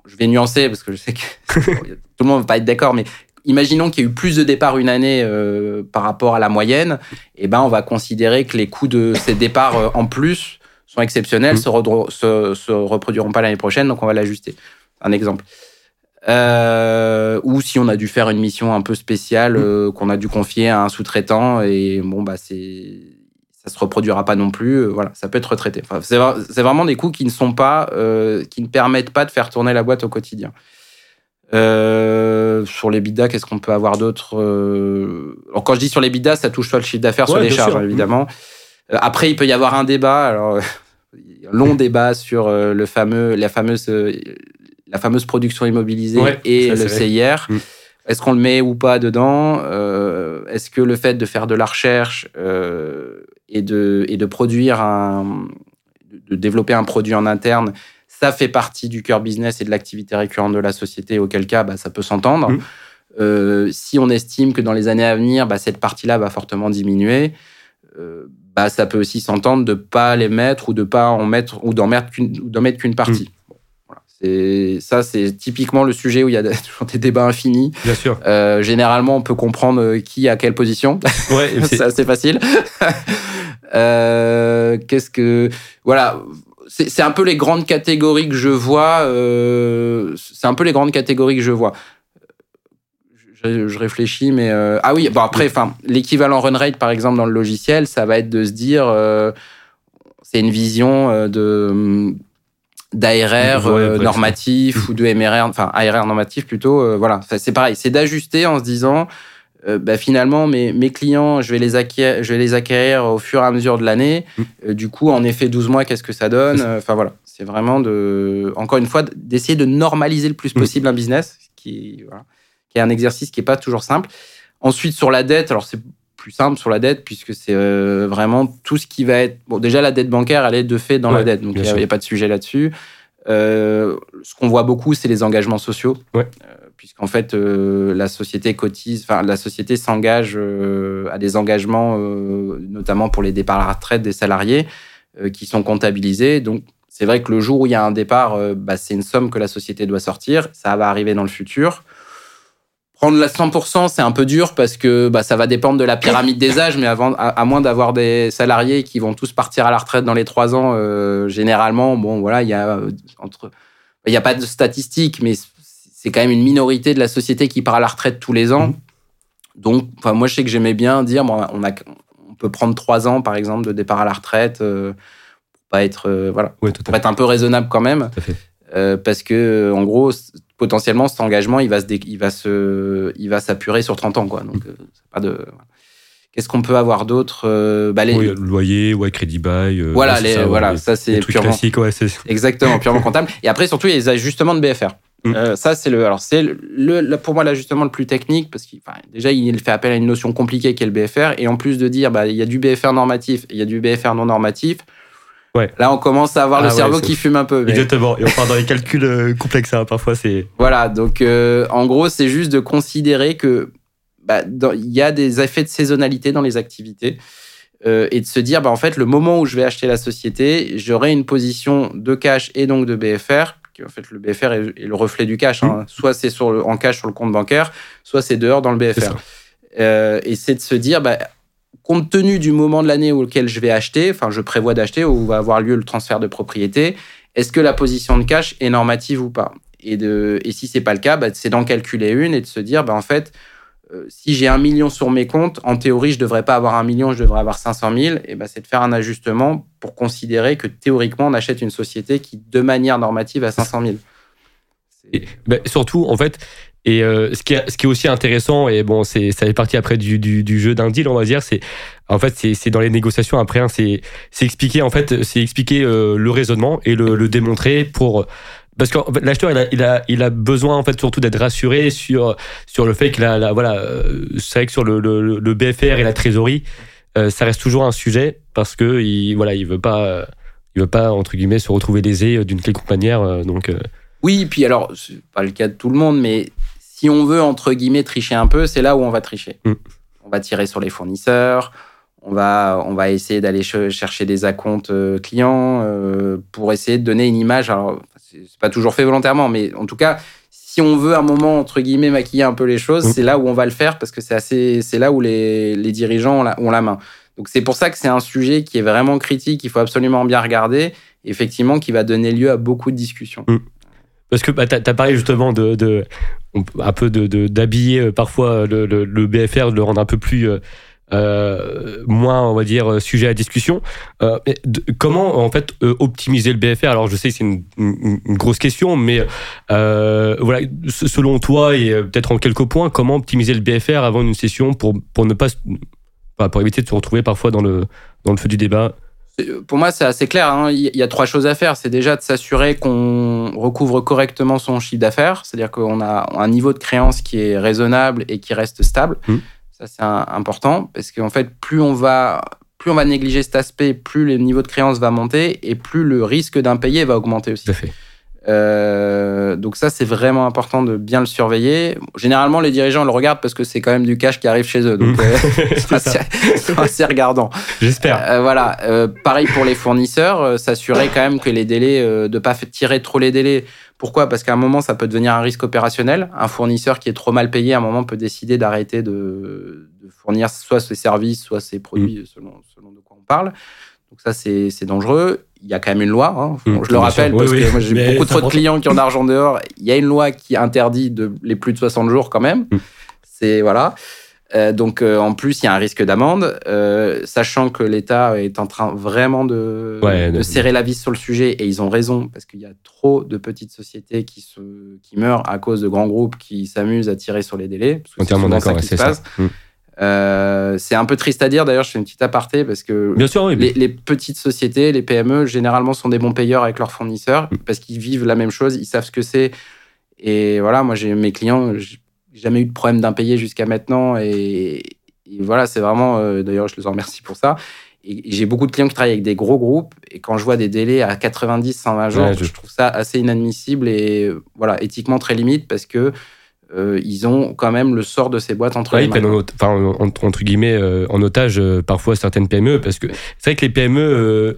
je vais nuancer parce que je sais que tout le monde va pas être d'accord mais imaginons qu'il y a eu plus de départs une année euh, par rapport à la moyenne, et eh ben on va considérer que les coûts de ces départs en plus sont exceptionnels, mmh. se, se, reproduiront pas l'année prochaine, donc on va l'ajuster. Un exemple. ou si on a dû faire une mission un peu spéciale mmh. qu'on a dû confier à un sous-traitant et bon bah c'est ça se reproduira pas non plus. Euh, voilà, ça peut être retraité. Enfin, c'est vraiment des coûts qui ne sont pas, euh, qui ne permettent pas de faire tourner la boîte au quotidien. Euh, sur les bidas, qu'est-ce qu'on peut avoir d'autre quand je dis sur les bidas, ça touche soit le chiffre d'affaires, soit les charges, évidemment. après, il peut y avoir un débat, alors un long débat sur le fameux, la fameuse, la fameuse production immobilisée et le CIR. Mm. Est-ce qu'on le met ou pas dedans Est-ce que le fait de faire de la recherche et de, et de produire un, de développer un produit en interne, ça fait partie du cœur business et de l'activité récurrente de la société, auquel cas bah, ça peut s'entendre. Mmh. Euh, si on estime que dans les années à venir, bah, cette partie-là va fortement diminuer, euh, bah, ça peut aussi s'entendre de pas les mettre ou de pas en mettre ou d'en mettre qu'une partie. Mmh. Ça, c'est typiquement le sujet où il y a toujours des débats infinis. Bien sûr. Euh, généralement, on peut comprendre qui a quelle position. Ouais, c'est assez facile. Euh, qu'est-ce que voilà, c'est un peu les grandes catégories que je vois. Euh, c'est un peu les grandes catégories que je vois. Je, réfléchis, mais euh, ah oui. Bon après, enfin, l'équivalent run rate par exemple dans le logiciel, ça va être de se dire, c'est une vision de d'ARR normatif ou de MRR, enfin ARR normatif plutôt. voilà, c'est pareil, c'est d'ajuster en se disant euh, bah, finalement, mes, mes, clients, je vais, les acquérir, je vais les acquérir au fur et à mesure de l'année. Mmh. Euh, du coup, en effet, 12 mois, qu'est-ce que ça donne? Enfin voilà, c'est vraiment de, encore une fois, d'essayer de normaliser le plus mmh. possible un business, qui, voilà, qui est un exercice qui n'est pas toujours simple. Ensuite, sur la dette, alors c'est plus simple sur la dette, puisque c'est euh, vraiment tout ce qui va être. Bon, déjà, la dette bancaire, elle est de fait dans la dette, donc il n'y a, a, pas de sujet là-dessus. ce qu'on voit beaucoup, c'est les engagements sociaux. Ouais puisqu'en fait euh, la société cotise, enfin la société s'engage euh, à des engagements, euh, notamment pour les départs à la retraite des salariés, qui sont comptabilisés. Donc c'est vrai que le jour où il y a un départ, bah, c'est une somme que la société doit sortir. Ça va arriver dans le futur. Prendre la 100%, c'est un peu dur parce que bah, ça va dépendre de la pyramide des âges, mais avant, à, moins d'avoir des salariés qui vont tous partir à la retraite dans les trois ans, euh, généralement, bon, voilà, il y a euh, entre, il n'y a pas de statistiques, mais c'est quand même une minorité de la société qui part à la retraite tous les ans. Mmh. Donc, enfin, moi, je sais que j'aimais bien dire, bon, on, a, on peut prendre trois ans, par exemple, de départ à la retraite, euh, pour pas être, voilà, pour être un peu raisonnable quand même, parce que, en gros, potentiellement cet engagement il va se il va se il va s'apurer sur 30 ans quoi. Donc euh, pas de qu'est-ce qu'on peut avoir d'autre euh, bah, les... loyer ouais crédit bail euh, voilà les, ça, voilà ça c'est purement classique ouais, exactement purement comptable. Et après surtout il y a les ajustements de BFR mm. ça c'est le alors c'est le, pour moi l'ajustement le plus technique parce qu'il déjà il fait appel à une notion compliquée qui est le BFR et en plus de dire bah il y a du BFR normatif il y a du BFR non normatif Là, on commence à avoir le ah cerveau qui fume un peu. Exactement. Et on part dans les calculs euh, complexes. Hein. Parfois, c'est. Voilà. Donc, euh, en gros, c'est juste de considérer que bah, il y a des effets de saisonnalité dans les activités euh, et de se dire, bah, en fait, le moment où je vais acheter la société, j'aurai une position de cash et donc de BFR. Qui, en fait, le BFR est, le reflet du cash. Hein. Mmh. Soit c'est sur le, en cash sur le compte bancaire, soit c'est dehors dans le BFR. et c'est de se dire, bah, compte tenu du moment de l'année auquel je vais acheter, enfin je prévois d'acheter, où va avoir lieu le transfert de propriété, est-ce que la position de cash est normative ou pas? Et, de, et si c'est pas le cas, bah, c'est d'en calculer une et de se dire, bah, en fait, euh, si j'ai un million sur mes comptes, en théorie, je devrais pas avoir un million, je devrais avoir 500 000. Et bah, c'est de faire un ajustement pour considérer que théoriquement, on achète une société qui, de manière normative, a 500 000. Bah, surtout, en fait, et euh, ce, qui est, aussi intéressant, et bon, ça fait partie après du, jeu d'un deal, on va dire, c'est en fait c'est dans les négociations après, hein, c'est expliquer en fait, c'est expliquer euh, le raisonnement et le, démontrer pour parce que l'acheteur il a, besoin en fait surtout d'être rassuré sur sur le fait que la, voilà euh, c'est vrai que sur le, BFR et la trésorerie ça reste toujours un sujet parce que il voilà il veut pas veut pas entre guillemets se retrouver lésé d'une quelconque manière donc oui puis alors c'est pas le cas de tout le monde mais si on veut, entre guillemets, tricher un peu, c'est là où on va tricher. Mm. On va tirer sur les fournisseurs, on va, on va essayer d'aller chercher des acomptes euh, clients euh, pour essayer de donner une image. Alors, c'est pas toujours fait volontairement, mais en tout cas, si on veut un moment, entre guillemets, maquiller un peu les choses, mm. c'est là où on va le faire parce que c'est assez, c'est là où les, les dirigeants ont la, ont la, main. Donc, c'est pour ça que c'est un sujet qui est vraiment critique, il faut absolument bien regarder, effectivement, qui va donner lieu à beaucoup de discussions. Mm. Parce que bah, tu as, parlé justement de, de un peu d'habiller de, parfois le, BFR, de le rendre un peu plus euh, euh, moins, on va dire, sujet à discussion. Euh, comment en fait optimiser le BFR Alors je sais que c'est une, une, grosse question, mais voilà, selon toi et peut-être en quelques points, comment optimiser le BFR avant une session pour, pour ne pas, pour éviter de se retrouver parfois dans le, dans le feu du débat? Pour moi, c'est assez clair. Hein. Il y a trois choses à faire. C'est déjà de s'assurer qu'on recouvre correctement son chiffre d'affaires, c'est-à-dire qu'on a un niveau de créance qui est raisonnable et qui reste stable. Mmh. Ça, c'est important parce qu'en fait, plus on va plus on va négliger cet aspect, plus le niveau de créance va monter et plus le risque d'impayé va augmenter aussi. Tout à fait. Euh, donc ça, c'est vraiment important de bien le surveiller. Généralement, les dirigeants le regardent parce que c'est quand même du cash qui arrive chez eux. Donc, mmh. euh, c'est assez, regardant. J'espère. Euh, voilà. pareil pour les fournisseurs, s'assurer quand même que les délais, de pas tirer trop les délais. Pourquoi? Parce qu'à un moment, ça peut devenir un risque opérationnel. Un fournisseur qui est trop mal payé, à un moment, peut décider d'arrêter de, fournir soit ses services, soit ses produits, mmh. selon, selon de quoi on parle. Donc ça, c'est dangereux il y a quand même une loi. Hein. Mmh, je le rappelle parce que moi j'ai beaucoup trop de clients qui ont d'argent dehors. Il y a une loi qui interdit de les plus de 60 jours quand même. Mmh. C'est voilà. Euh, donc euh, en plus il y a un risque d'amende, euh, sachant que l'État est en train vraiment de, de, serrer la vis sur le sujet et ils ont raison parce qu'il y a trop de petites sociétés qui se qui meurent à cause de grands groupes qui s'amusent à tirer sur les délais. Entièrement d'accord, c'est ça. Mmh. Euh, c'est un peu triste à dire, d'ailleurs, je fais une petite aparté parce que bien sûr, les, petites sociétés, les PME, généralement sont des bons payeurs avec leurs fournisseurs mm. parce qu'ils vivent la même chose, ils savent ce que c'est. Et voilà, moi, j'ai mes clients, j'ai jamais eu de problème d'impayé jusqu'à maintenant. Et, voilà, c'est vraiment, euh, d'ailleurs, je les en remercie pour ça. Et j'ai beaucoup de clients qui travaillent avec des gros groupes. Et quand je vois des délais à 90, 120 jours, je... trouve ça assez inadmissible et voilà, éthiquement très limite parce que euh, ils ont quand même le sort de ces boîtes entre les mains. En, enfin, entre, guillemets, euh, en otage euh, parfois certaines PME, parce que c'est vrai que les PME,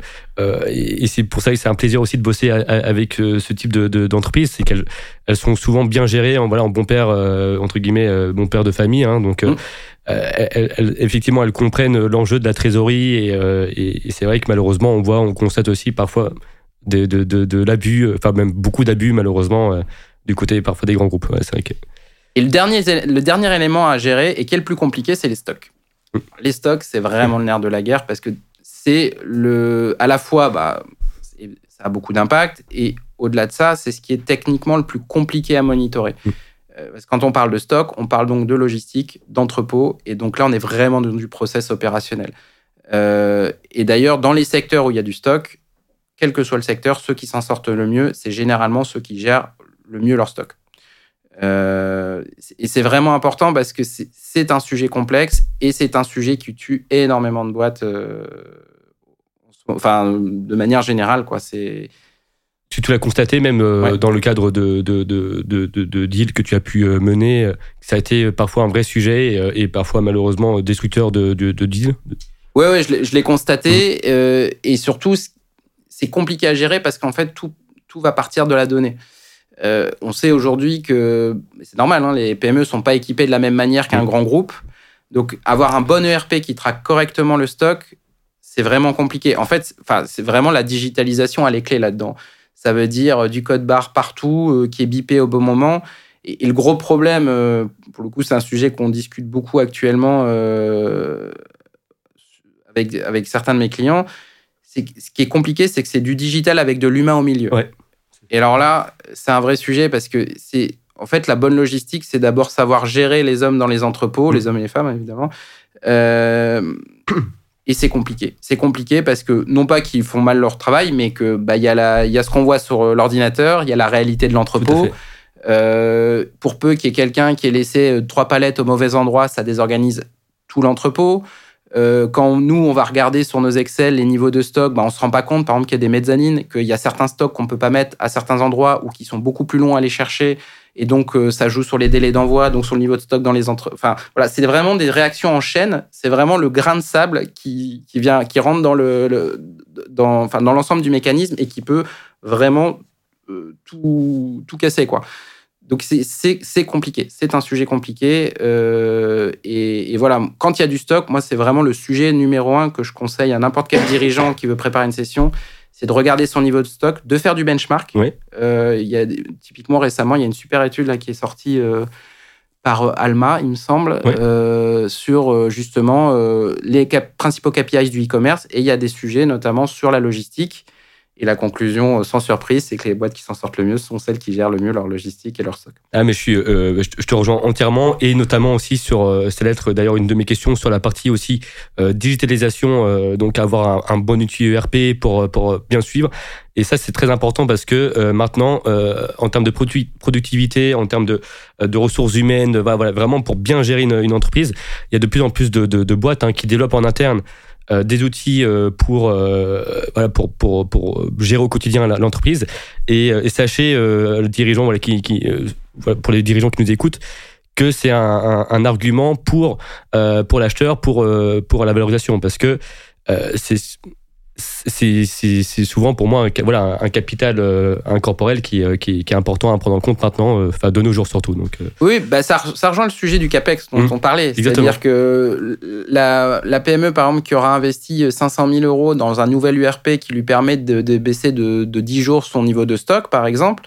et c'est pour ça que c'est un plaisir aussi de bosser avec ce type d'entreprise, c'est qu'elles elles sont souvent bien gérées en, voilà, en bon père, entre guillemets, bon père de famille. Hein, donc, mmh. elles, effectivement, elles comprennent l'enjeu de la trésorerie, et, et c'est vrai que malheureusement, on voit, on constate aussi parfois de, de, de, l'abus, enfin même beaucoup d'abus malheureusement du côté parfois des grands groupes. c'est vrai que... Et le dernier, le dernier élément à gérer et qui est le plus compliqué, c'est les stocks. Mm. Les stocks, c'est vraiment le nerf de la guerre parce que c'est le, à la fois, bah, ça a beaucoup d'impact et au-delà de ça, c'est ce qui est techniquement le plus compliqué à monitorer. Mm. Euh, parce que quand on parle de stock, on parle donc de logistique, d'entrepôt, et donc là, on est vraiment dans du process opérationnel. Euh, et d'ailleurs, dans les secteurs où il y a du stock, quel que soit le secteur, ceux qui s'en sortent le mieux, c'est généralement ceux qui gèrent le mieux leur stock. Euh, et c'est vraiment important parce que c'est un sujet complexe et c'est un sujet qui tue énormément de boîtes, euh, enfin, de manière générale. Quoi. C'est. Tu, tu l'as constaté même euh, dans le cadre de, de, de, de, deals que tu as pu mener, ça a été parfois un vrai sujet et, parfois malheureusement destructeur de, de, deals? Oui, ouais, je l'ai constaté mmh. et surtout, c'est compliqué à gérer parce qu'en fait, tout, tout va partir de la donnée. Euh, on sait aujourd'hui que c'est normal, hein, les PME sont pas équipées de la même manière qu'un grand groupe. Donc, avoir un bon ERP qui traque correctement le stock, c'est vraiment compliqué. En fait, c'est vraiment la digitalisation à les clés là-dedans. Ça veut dire euh, du code barre partout, euh, qui est bipé au bon moment. Et, le gros problème, pour le coup, c'est un sujet qu'on discute beaucoup actuellement avec, avec certains de mes clients. Ce qui est compliqué, c'est que c'est du digital avec de l'humain au milieu. Ouais. Et alors là, c'est un vrai sujet parce que c'est en fait la bonne logistique, c'est d'abord savoir gérer les hommes dans les entrepôts, les hommes et les femmes évidemment. Euh, et c'est compliqué. C'est compliqué parce que non pas qu'ils font mal leur travail, mais que bah il y a la, il y a ce qu'on voit sur euh, l'ordinateur, il y a la réalité de l'entrepôt. Euh, pour peu qu'il y ait quelqu'un qui ait laissé trois palettes au mauvais endroit, ça désorganise tout l'entrepôt. Euh, quand nous, on va regarder sur nos Excel les niveaux de stock, bah, on se rend pas compte, par exemple, qu'il y a des mezzanines, qu'il y a certains stocks qu'on peut pas mettre à certains endroits ou qui sont beaucoup plus longs à aller chercher. Et donc, euh, ça joue sur les délais d'envoi, donc sur le niveau de stock dans les entre. Enfin, voilà, c'est vraiment des réactions en chaîne. C'est vraiment le grain de sable qui, vient, qui rentre dans le, dans l'ensemble du mécanisme et qui peut vraiment euh, tout, tout casser, quoi. Donc c'est compliqué, c'est un sujet compliqué. Euh, et, voilà, quand il y a du stock, moi c'est vraiment le sujet numéro un que je conseille à n'importe quel dirigeant qui veut préparer une session, c'est de regarder son niveau de stock, de faire du benchmark. Euh, il y a, typiquement récemment, il y a une super étude là, qui est sortie euh, par Alma, il me semble, sur justement les principaux KPIs du e-commerce. Et il y a des sujets notamment sur la logistique et la conclusion, euh, sans surprise, c'est que les boîtes qui s'en sortent le mieux sont celles qui gèrent le mieux leur logistique et leur stock. Ah, mais je, suis, euh, je te rejoins entièrement, et notamment aussi sur, euh, c'est l'être d'ailleurs une de mes questions sur la partie aussi digitalisation, donc avoir un, bon outil ERP pour, pour bien suivre. Et ça, c'est très important parce que maintenant, en termes de productivité, en termes de, de ressources humaines, voilà, vraiment pour bien gérer une, entreprise, il y a de plus en plus de, de, de boîtes hein, qui développent en interne euh, des outils euh, pour, euh, pour, pour, pour, gérer au quotidien l'entreprise. Et, sachez, le dirigeant, pour les dirigeants qui nous écoutent, que c'est un, un, argument pour, pour l'acheteur, pour, pour la valorisation. Parce que c'est c'est souvent pour moi un, voilà, un capital euh, incorporel qui, euh, qui, qui, est important à prendre en compte maintenant, euh, de nos jours surtout. Donc, Oui, bah ça, ça, rejoint le sujet du CAPEX dont mmh. on parlait. C'est-à-dire que la, la, PME, par exemple, qui aura investi 500 000 euros dans un nouvel URP qui lui permet de, de baisser de, de 10 jours son niveau de stock, par exemple,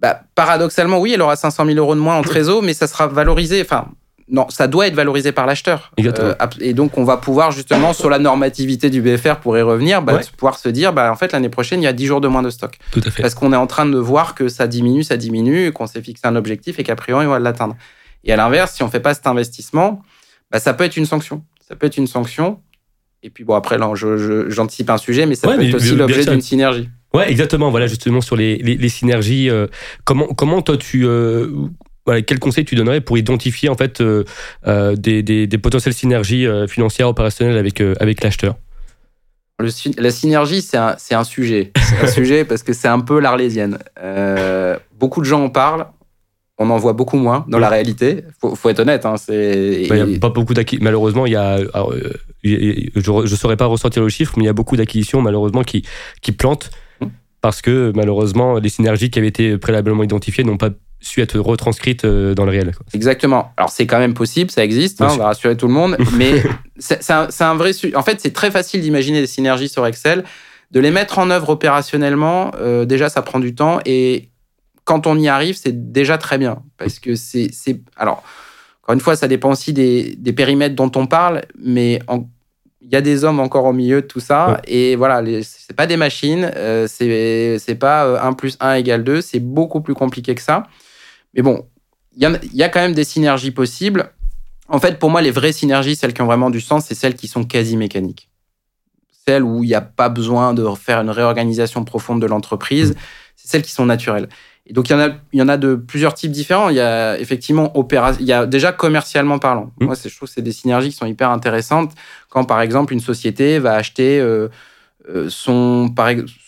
bah, paradoxalement, oui, elle aura 500 000 euros de moins en trésor, mais ça sera valorisé. Enfin, non, ça doit être valorisé par l'acheteur. Euh, et donc, on va pouvoir justement, sur la normativité du BFR, pour y revenir, bah, pouvoir se dire, bah, en fait, l'année prochaine, il y a 10 jours de moins de stock. Tout à fait. Parce qu'on est en train de voir que ça diminue, ça diminue, qu'on s'est fixé un objectif et qu'a priori, on va l'atteindre. Et à l'inverse, si on fait pas cet investissement, bah, ça peut être une sanction. Ça peut être une sanction. Et puis, bon, après, là, j'anticipe un sujet, mais ça peut être aussi l'objet d'une synergie. Ouais, exactement. Voilà, justement, sur les, les, synergies. Euh, comment, comment toi, tu. Euh, quel conseil tu donnerais pour identifier en fait euh, euh, des, des, potentielles synergies euh, financières opérationnelles avec, avec l'acheteur? La synergie, c'est un, un, sujet. C'est un sujet parce que c'est un peu l'arlésienne. beaucoup de gens en parlent. on en voit beaucoup moins dans la réalité. Faut, faut être honnête. Hein, c'est. Bah, pas beaucoup Malheureusement, il y a. Je ne saurais pas ressortir le chiffre, mais il y a beaucoup d'acquisitions malheureusement qui qui plantent hum. parce que malheureusement les synergies qui avaient été préalablement identifiées n'ont pas su être retranscrites euh, dans le réel. Exactement. Alors c'est quand même possible, ça existe, hein, on va rassurer tout le monde, mais c'est un, un, vrai... En fait, c'est très facile d'imaginer des synergies sur Excel. De les mettre en œuvre opérationnellement, euh, déjà, ça prend du temps. Et quand on y arrive, c'est déjà très bien. Parce que c'est... Alors, encore une fois, ça dépend aussi des, des périmètres dont on parle, mais il y a des hommes encore au milieu de tout ça. Et voilà, c'est pas des machines, euh, c'est pas 1 plus 1 égale 2, c'est beaucoup plus compliqué que ça. Mais bon, il y, a quand même des synergies possibles. En fait, pour moi, les vraies synergies, celles qui ont vraiment du sens, c'est celles qui sont quasi mécaniques. Celles où il n'y a pas besoin de faire une réorganisation profonde de l'entreprise, c'est celles qui sont naturelles. Et donc, il y, en a, il y en a de plusieurs types différents. Il y a effectivement il y a déjà commercialement parlant. Mmh. Moi, je trouve que c'est des synergies qui sont hyper intéressantes. Quand, par exemple, une société va acheter euh, euh, son,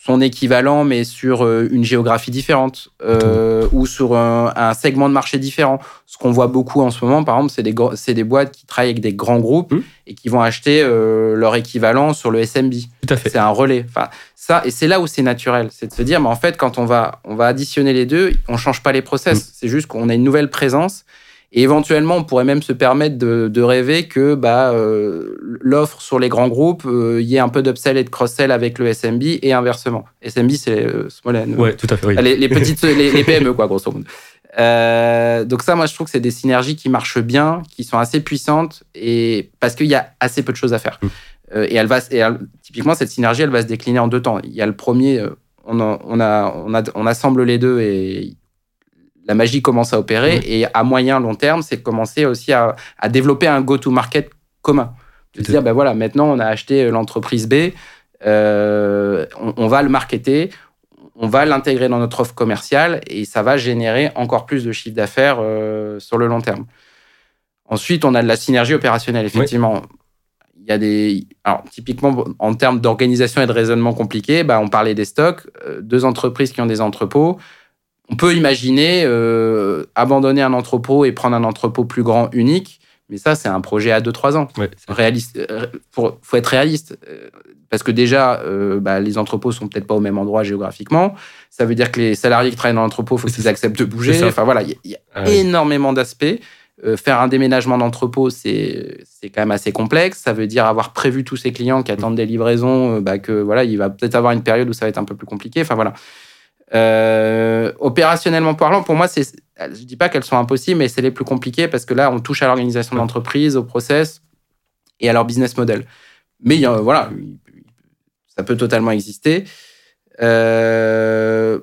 son équivalent, mais sur euh, une géographie différente euh, ou sur un, segment de marché différent. Ce qu'on voit beaucoup en ce moment, par exemple, c'est des, c'est des boîtes qui travaillent avec des grands groupes mmh. et qui vont acheter leur équivalent sur le SMB. Tout à fait. C'est un relais. Enfin, ça, et c'est là où c'est naturel. C'est de se dire, mais en fait, quand on va, on va additionner les deux, on change pas les process. Mmh. C'est juste qu'on a une nouvelle présence et éventuellement, on pourrait même se permettre de, rêver que bah, euh, l'offre sur les grands groupes, il euh, y ait un peu d'upsell et de cross-sell avec le SMB et inversement. SMB, c'est euh, small Ouais, tout à fait. Oui. Les, petites, les, PME, quoi, grosso modo. donc ça, moi, je trouve que c'est des synergies qui marchent bien, qui sont assez puissantes, et parce qu'il y a assez peu de choses à faire. Mm. et elle va, et typiquement, cette synergie, elle va se décliner en deux temps. Il y a le premier, on, on, a, on, a, on assemble les deux et la magie commence à opérer. Et à moyen, long terme, c'est commencer aussi à, développer un go-to-market commun. De dire, ben voilà, maintenant, on a acheté euh, l'entreprise B, euh, on, va le marketer, on va l'intégrer dans notre offre commerciale et ça va générer encore plus de chiffre d'affaires euh, sur le long terme. Ensuite, on a de la synergie opérationnelle, effectivement. Il y a des. Alors, typiquement, en termes d'organisation et de raisonnement compliqué, bah, on parlait des stocks. Deux entreprises qui ont des entrepôts on peut imaginer euh, abandonner un entrepôt et prendre un entrepôt plus grand, unique, mais ça, c'est un projet à 2-3 ans. Il réaliste, euh, faut être réaliste. Euh, parce que déjà, bah, les entrepôts sont peut-être pas au même endroit géographiquement. Ça veut dire que les salariés qui travaillent dans l'entrepôt, il faut qu'ils acceptent de bouger. Enfin voilà, il y a, ah énormément d'aspects. faire un déménagement d'entrepôt, c'est quand même assez complexe. Ça veut dire avoir prévu tous ces clients qui attendent des livraisons, bah, que voilà, il va peut-être avoir une période où ça va être un peu plus compliqué. Enfin voilà. Euh, opérationnellement parlant, pour moi, c'est, je dis pas qu'elles sont impossibles, mais c'est les plus compliquées parce que là, on touche à l'organisation de l'entreprise, au process et à leur business model. Mais voilà, ça peut totalement exister. Euh,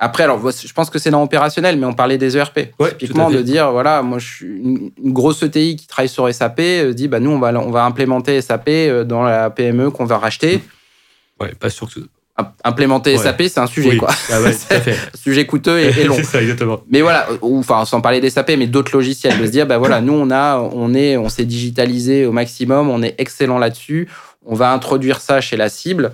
après, alors, je pense que c'est dans opérationnel, mais on parlait des ERP. Typiquement, de dire, voilà, moi, je suis une, grosse ETI qui travaille sur SAP, euh, dit, bah, nous, on va, on va implémenter SAP dans la PME qu'on va racheter. Ouais, pas surtout implémenter SAP, c'est un sujet, quoi. Ah sujet coûteux et, long. ça, exactement. Mais voilà, ou, enfin, sans parler des SAP, mais d'autres logiciels, de se dire, bah voilà, nous, on a, on est, on s'est digitalisé au maximum, on est excellent là-dessus, on va introduire ça chez la cible.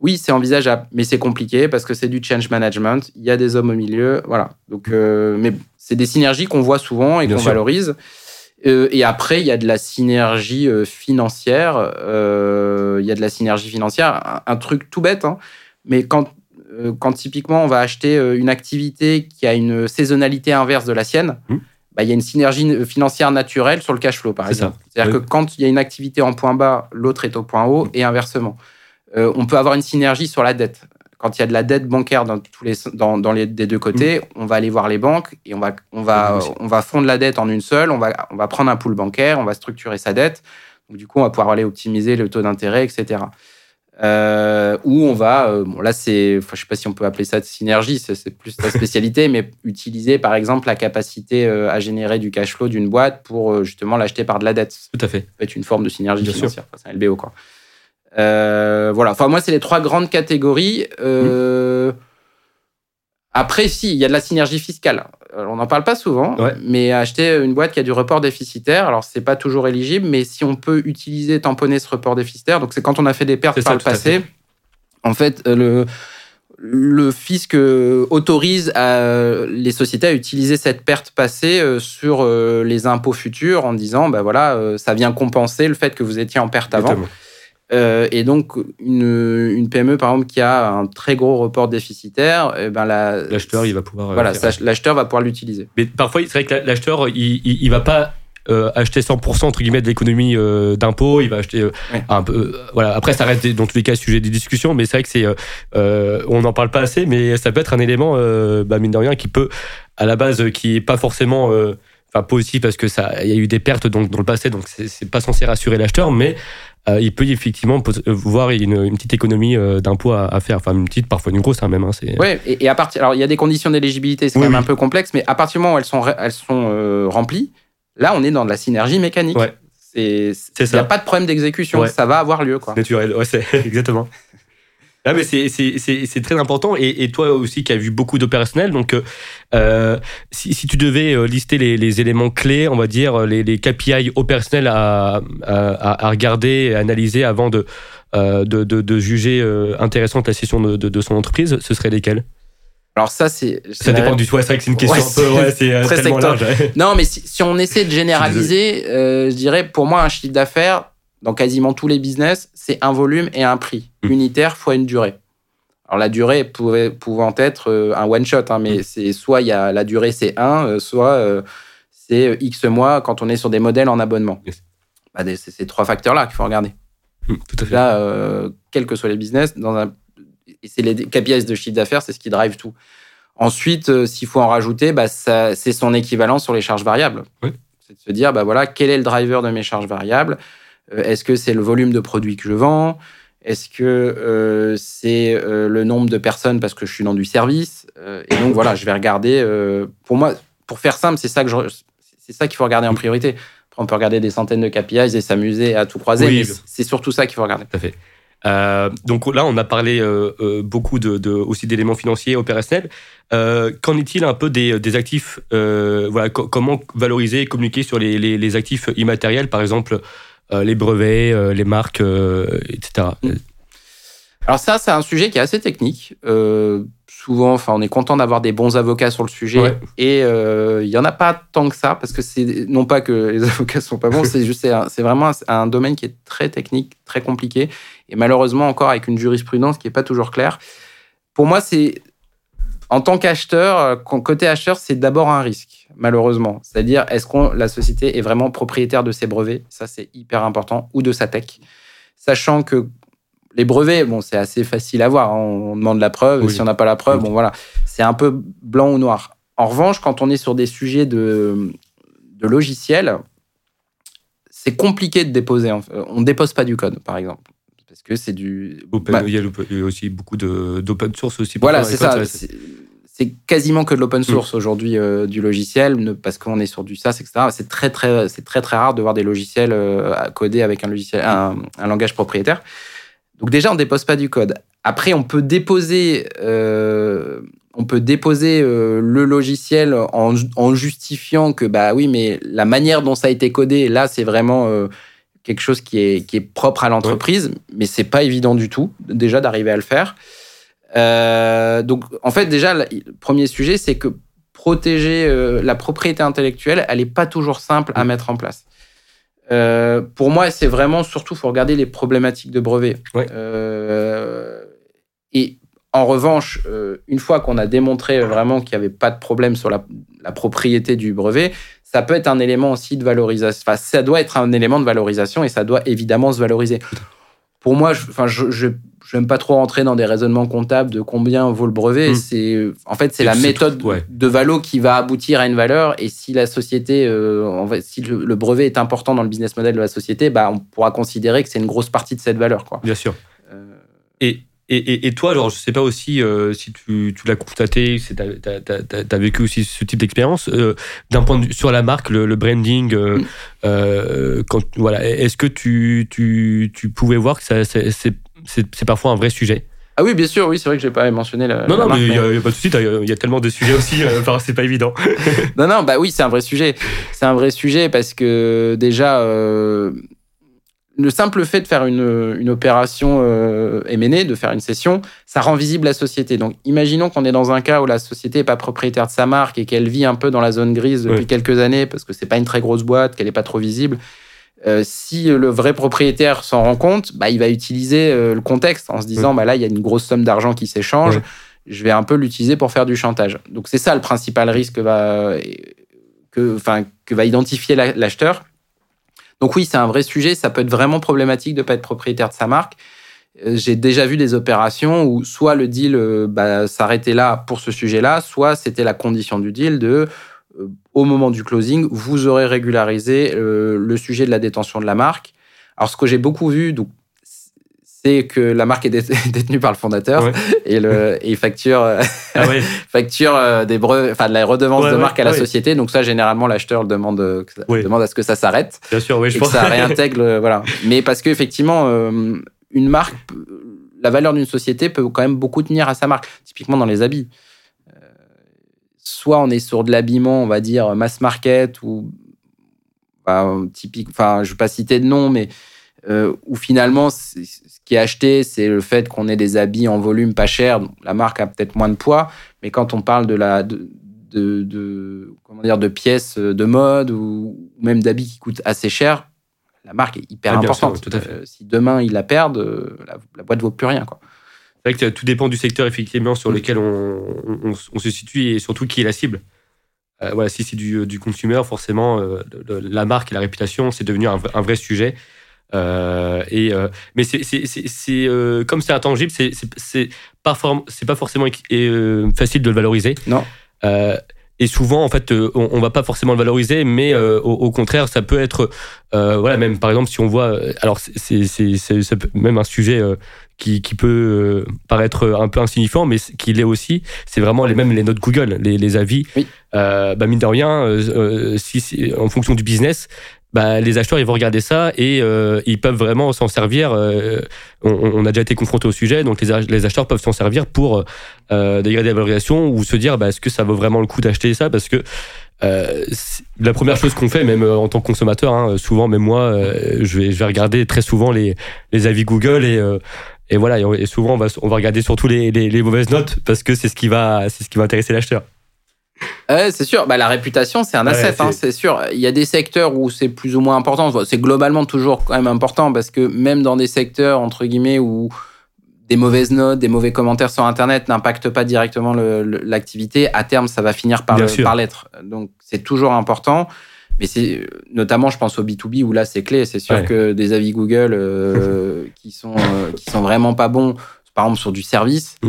Oui, c'est envisageable, mais c'est compliqué parce que c'est du change management. Il y a des hommes au milieu, voilà. Donc, euh, mais c'est des synergies qu'on voit souvent et qu'on valorise. Euh, et après, il y a de la synergie euh, financière. Euh, il y a de la synergie financière. Un, truc tout bête, hein, mais quand, quand typiquement on va acheter une activité qui a une saisonnalité inverse de la sienne, mmh. bah, il y a une synergie financière naturelle sur le cash flow, par exemple. C'est-à-dire que quand il y a une activité en point bas, l'autre est au point haut et inversement. on peut avoir une synergie sur la dette quand il y a de la dette bancaire dans tous les dans, dans les des deux côtés, on va aller voir les banques et on va on va on va fondre la dette en une seule. On va on va prendre un pool bancaire, on va structurer sa dette. Donc du coup, on va pouvoir aller optimiser le taux d'intérêt, etc. Euh, ou on va, euh, bon là c'est, je sais pas si on peut appeler ça de synergie, c'est plus ta spécialité, mais utiliser par exemple la capacité euh, à générer du cash flow d'une boîte pour euh, justement l'acheter par de la dette. Tout à fait. Ça peut être une forme de synergie financière, c'est un LBO quoi. Euh, voilà. Enfin, moi, c'est les trois grandes catégories. Euh, après, si, il y a de la synergie fiscale. on n'en parle pas souvent, mais acheter une boîte qui a du report déficitaire, alors c'est pas toujours éligible, mais si on peut utiliser, tamponner ce report déficitaire, donc c'est quand on a fait des pertes par le passé, en fait, le, le fisc autorise les sociétés à utiliser cette perte passée sur les impôts futurs en disant, bah voilà, ça vient compenser le fait que vous étiez en perte avant. Euh, et donc, une, une, PME, par exemple, qui a un très gros report déficitaire, eh ben l'acheteur, il va pouvoir. Euh, voilà, l'acheteur va pouvoir l'utiliser. Mais parfois, c'est vrai que l'acheteur, il, il, va pas euh, acheter 100% entre guillemets de l'économie d'impôts, il va acheter un peu. voilà. Après, ça reste dans tous les cas sujet des discussions, mais c'est vrai que c'est, on n'en parle pas assez, mais ça peut être un élément, bah, mine de rien, qui peut, à la base, qui est pas forcément enfin positif parce que ça il y a eu des pertes donc dans le passé donc c'est pas censé rassurer l'acheteur mais euh, il peut effectivement euh, voir une, petite économie euh, d'impôts à, faire, enfin une petite, parfois une grosse hein, même. Hein, oui, et, à partir, alors il y a des conditions d'éligibilité, c'est quand même un peu complexe, mais à partir du moment où elles sont, elles sont remplies, là on est dans de la synergie mécanique. Ouais. Il n'y a pas de problème d'exécution, ça va avoir lieu. Quoi. Naturel, ouais, c'est exactement. Ah, mais c'est très important. Et, toi aussi qui as vu beaucoup d'opérationnels, donc euh, si, tu devais euh, lister les, éléments clés, on va dire, les, les KPI opérationnels à, à, regarder et analyser avant de, euh, de, de, juger intéressante la session de, de, son entreprise, ce serait lesquels? Alors ça, c'est... Ça dépend du tout. C'est vrai que c'est une question un peu... Ouais, c'est très tellement large. Non, mais si, si, on essaie de généraliser, je dirais, pour moi, un chiffre d'affaires, dans quasiment tous les business, c'est un volume et un prix mmh. unitaire fois une durée. Alors la durée pouvait, pouvant être euh, un one shot, hein, mais mmh. c'est soit y a la durée c'est 1, euh, soit euh, c'est X mois quand on est sur des modèles en abonnement. Bah, c'est ces trois facteurs-là qu'il faut regarder. Mmh, tout à fait. Là, quels que soient les business, dans un... et c'est les KPIs de chiffre d'affaires, c'est ce qui drive tout. Ensuite, s'il faut en rajouter, bah, c'est son équivalent sur les charges variables. C'est de se dire, bah, voilà, quel est le driver de mes charges variables? euh, est-ce que c'est le volume de produits que je vends? Est-ce que euh, c'est euh, le nombre de personnes parce que je suis dans du service? Et donc voilà, je vais regarder. pour moi, pour faire simple, c'est ça que c'est ça qu'il faut regarder en priorité. on peut regarder des centaines de KPIs et s'amuser à tout croiser, mais c'est surtout ça qu'il faut regarder. Tout à fait. donc là, on a parlé beaucoup de, aussi d'éléments financiers opérationnels. Qu'en est-il un peu des, actifs voilà, Comment valoriser et communiquer sur les, les actifs immatériels, par exemple euh, les brevets, euh, les marques, euh, etc. Mm. Alors ça, c'est un sujet qui est assez technique. souvent, enfin, on est content d'avoir des bons avocats sur le sujet, et il y en a pas tant que ça parce que c'est non pas que les avocats sont pas bons, c'est juste c'est vraiment un, domaine qui est très technique, très compliqué, et malheureusement encore avec une jurisprudence qui est pas toujours claire. Pour moi, c'est en tant qu'acheteur, côté acheteur, c'est d'abord un risque malheureusement. C'est-à-dire, est-ce que la société est vraiment propriétaire de ses brevets? Ça, c'est hyper important, ou de sa tech. Sachant que les brevets, bon, c'est assez facile à voir. Hein. On demande la preuve. Si on n'a pas la preuve, bon, voilà. C'est un peu blanc ou noir. En revanche, quand on est sur des sujets de, de logiciels, c'est compliqué de déposer. On ne dépose pas du code, par exemple. Parce que c'est du. Bah il y a aussi beaucoup d'open source aussi. Voilà, c'est ça c'est quasiment que de l'open mm. source aujourd'hui euh, du logiciel, parce qu'on est sur du SaaS, etc. C'est très très c'est très très rare de voir des logiciels euh, codés avec un logiciel, un, langage propriétaire. Donc déjà, on dépose pas du code. Après, on peut déposer, euh, on peut déposer le logiciel en, en, justifiant que bah oui, mais la manière dont ça a été codé, là, c'est vraiment quelque chose qui est qui est propre à l'entreprise, mais c'est pas évident du tout déjà d'arriver à le faire. Euh, donc, en fait, déjà, le premier sujet, c'est que protéger euh, la propriété intellectuelle, elle n'est pas toujours simple à mettre en place. Euh, pour moi, c'est vraiment surtout, faut regarder les problématiques de brevet. et en revanche, une fois qu'on a démontré vraiment qu'il n'y avait pas de problème sur la, propriété du brevet, ça peut être un élément aussi de valorisation. Enfin, ça doit être un élément de valorisation et ça doit évidemment se valoriser. Pour moi, je, enfin, je, je je n'aime pas trop rentrer dans des raisonnements comptables de combien vaut le brevet. Hmm. C'est en fait c'est la méthode de valo qui va aboutir à une valeur. Et si la société, euh, en fait, si le, brevet est important dans le business model de la société, bah on pourra considérer que c'est une grosse partie de cette valeur, quoi. Bien sûr. Euh, et et, et, toi, alors, je sais pas aussi euh, si tu, tu l'as constaté, si tu as, vécu aussi ce type d'expérience, d'un point de vue sur la marque, le, branding, hmm. quand, voilà, est-ce que tu, tu, tu, pouvais voir que ça, c'est, c'est parfois un vrai sujet. Ah oui, bien sûr, oui, c'est vrai que je n'ai pas mentionné la. Non, non, mais il n'y a, pas de souci, il y a tellement de sujets aussi, euh, enfin, c'est pas évident. non, non, bah oui, c'est un vrai sujet. C'est un vrai sujet parce que déjà, euh, le simple fait de faire une, une opération euh, M&A, de faire une session, ça rend visible la société. Donc, imaginons qu'on est dans un cas où la société n'est pas propriétaire de sa marque et qu'elle vit un peu dans la zone grise depuis quelques années parce que c'est pas une très grosse boîte, qu'elle n'est pas trop visible. Euh, si le vrai propriétaire s'en rend compte, bah, il va utiliser euh, le contexte en se disant, bah, là, il y a une grosse somme d'argent qui s'échange, je vais un peu l'utiliser pour faire du chantage. Donc, c'est ça le principal risque que va, que, que va identifier l'acheteur. Donc oui, c'est un vrai sujet. Ça peut être vraiment problématique de ne pas être propriétaire de sa marque. Euh, j'ai déjà vu des opérations où soit le deal euh, bah, s'arrêtait là pour ce sujet-là, soit c'était la condition du deal de, au moment du closing, vous aurez régularisé le sujet de la détention de la marque. Alors ce que j'ai beaucoup vu, donc c'est que la marque est détenue par le fondateur et, le, il facture, ah facture euh, des enfin, de la redevance de marque à la société. Donc ça, généralement, l'acheteur demande, demande à ce que ça s'arrête. Bien sûr, oui, je et pense. Que ça réintègre, euh, voilà. Mais parce qu'effectivement, euh, une marque, la valeur d'une société peut quand même beaucoup tenir à sa marque. Typiquement dans les habits. Soit on est sur de l'habillement, on va dire mass market ou typique. Enfin, je ne vais pas citer de nom, mais euh, où finalement, ce qui est acheté, c'est le fait qu'on ait des habits en volume pas cher. La marque a peut-être moins de poids, mais quand on parle de la de, de, comment dire de pièces de mode ou même d'habits qui coûtent assez cher, la marque est hyper importante. Euh, si demain ils la perdent, euh, la, la boîte vaut plus rien, quoi. C'est vrai que tout dépend du secteur effectivement sur lequel on, on, se situe et surtout qui est la cible. voilà, si c'est du, du consumer, forcément, la marque et la réputation, c'est devenu un, un, vrai sujet. Euh, et euh, mais c'est euh, comme c'est intangible, c'est pas c'est pas forcément facile de le valoriser. Non. Et souvent, en fait, on, on, va pas forcément le valoriser, mais au, contraire, ça peut être, voilà, même par exemple, si on voit, alors c'est même un sujet qui, qui, peut paraître un peu insignifiant, mais qui l'est aussi. C'est vraiment les mêmes les notes Google, les, les avis. Oui. bah mine de rien, si, en fonction du business, bah, les acheteurs ils vont regarder ça et euh, ils peuvent vraiment s'en servir. Euh, on, a déjà été confronté au sujet, donc les, les acheteurs peuvent s'en servir pour euh, dégrader la valorisation ou se dire bah, est-ce que ça vaut vraiment le coup d'acheter ça? Parce que euh, la première chose qu'on fait, même en tant que consommateur, hein, souvent, même moi, je, vais, je vais regarder très souvent les, les avis Google et, et voilà, et, souvent on va, on va regarder surtout les, les, les mauvaises notes parce que c'est ce qui va, c'est ce qui va intéresser l'acheteur. Ouais, c'est sûr. Bah, la réputation, c'est un asset, hein, c'est sûr. Il y a des secteurs où c'est plus ou moins important. C'est globalement toujours quand même important parce que même dans des secteurs, entre guillemets, où des mauvaises notes, des mauvais commentaires sur Internet n'impactent pas directement l'activité, à terme, ça va finir par, l'être. Donc, c'est toujours important. Mais c'est notamment, je pense au B2B où là, c'est clé. C'est sûr que des avis Google euh, qui, sont, euh, qui sont vraiment pas bons, par exemple sur du service, mm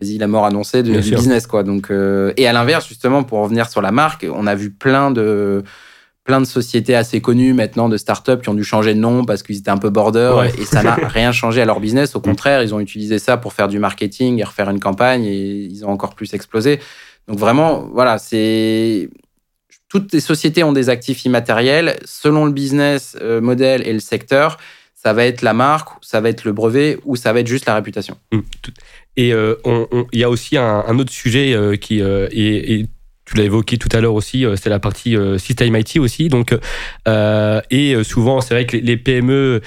quasi la mort annoncée du, business quoi. Donc euh, et à l'inverse justement pour revenir sur la marque, on a vu plein de plein de sociétés assez connues maintenant de startups qui ont dû changer de nom parce qu'ils étaient un peu border et ça n'a rien changé à leur business. Au contraire, ils ont utilisé ça pour faire du marketing et refaire une campagne et ils ont encore plus explosé. Donc vraiment, voilà, c'est toutes les sociétés ont des actifs immatériels selon le business euh, modèle et le secteur ça va être la marque, ça va être le brevet ou ça va être juste la réputation. Mmh, et euh, il y a aussi un, autre sujet euh, qui euh, et, tu l'as évoqué tout à l'heure aussi, c'est la partie System IT aussi. Donc, et souvent, c'est vrai que les PME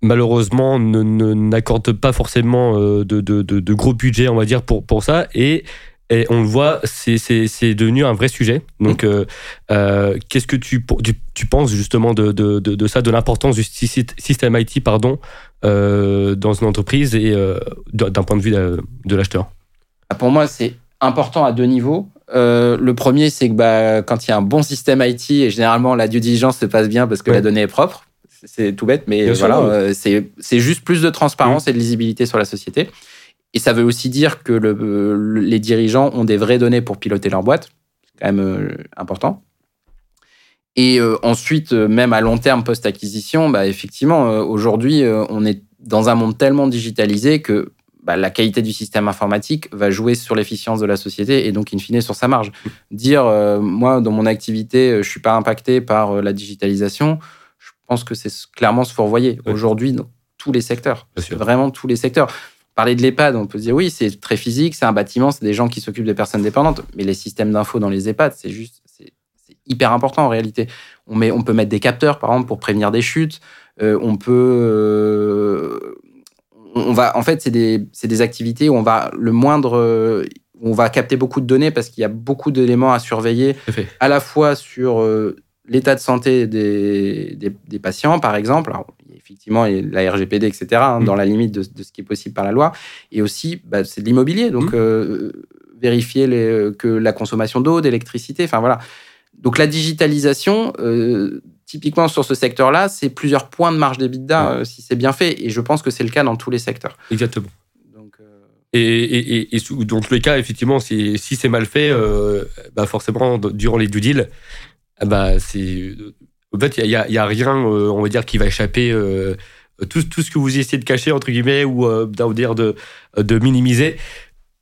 malheureusement n'accordent pas forcément de, de, de, gros budgets, on va dire, pour, pour ça. Et et on le voit, c'est devenu un vrai sujet. Donc, euh, euh, qu'est-ce que tu, tu, penses justement de, de, de, ça, de l'importance du système IT pardon, euh, dans une entreprise et d'un point de vue de, l'acheteur? Ah, Pour moi, c'est important à deux niveaux. le premier, c'est que bah, quand il y a un bon système IT, et généralement la due diligence se passe bien parce que la donnée est propre, c'est tout bête, mais voilà, c'est juste plus de transparence mmh. et de lisibilité sur la société. Et ça veut aussi dire que le, les dirigeants ont des vraies données pour piloter leur boîte. C'est quand même euh, important. Et euh, ensuite, euh, même à long terme post-acquisition, bah, effectivement, aujourd'hui, on est dans un monde tellement digitalisé que bah, la qualité du système informatique va jouer sur l'efficience de la société et donc, in fine, sur sa marge. Dire, moi, dans mon activité, je suis pas impacté par la digitalisation, je pense que c'est clairement se fourvoyer. Aujourd'hui, dans tous les secteurs. Vraiment tous les secteurs. Parler de l'EHPAD, on peut se dire oui, c'est très physique, c'est un bâtiment, c'est des gens qui s'occupent des personnes dépendantes. Mais les systèmes d'info dans les EHPAD, c'est juste, c'est hyper important en réalité. On, met, on peut mettre des capteurs, par exemple, pour prévenir des chutes. on peut. on va, en fait, c'est des, des, activités où on va le moindre. on va capter beaucoup de données parce qu'il y a beaucoup d'éléments à surveiller, à la fois sur l'état de santé des, des, patients, par exemple. Alors, effectivement, a la RGPD, etc., hein, dans la limite de, ce qui est possible par la loi. Et aussi, bah, c'est de l'immobilier. Donc, mm. euh, vérifier les, que la consommation d'eau, d'électricité, enfin voilà. Donc, la digitalisation, euh, typiquement sur ce secteur-là, c'est plusieurs points de marge d'EBITDA mm. euh, si c'est bien fait. Et je pense que c'est le cas dans tous les secteurs. Exactement. Donc, et, et, et, dans tous les cas, effectivement, si, si c'est mal fait, bah forcément, durant les due deals, bah, c'est en fait, il n'y a, y a, rien, euh, on va dire, qui va échapper. Euh, tout, tout, ce que vous essayez de cacher, entre guillemets, ou euh, dire de, de minimiser,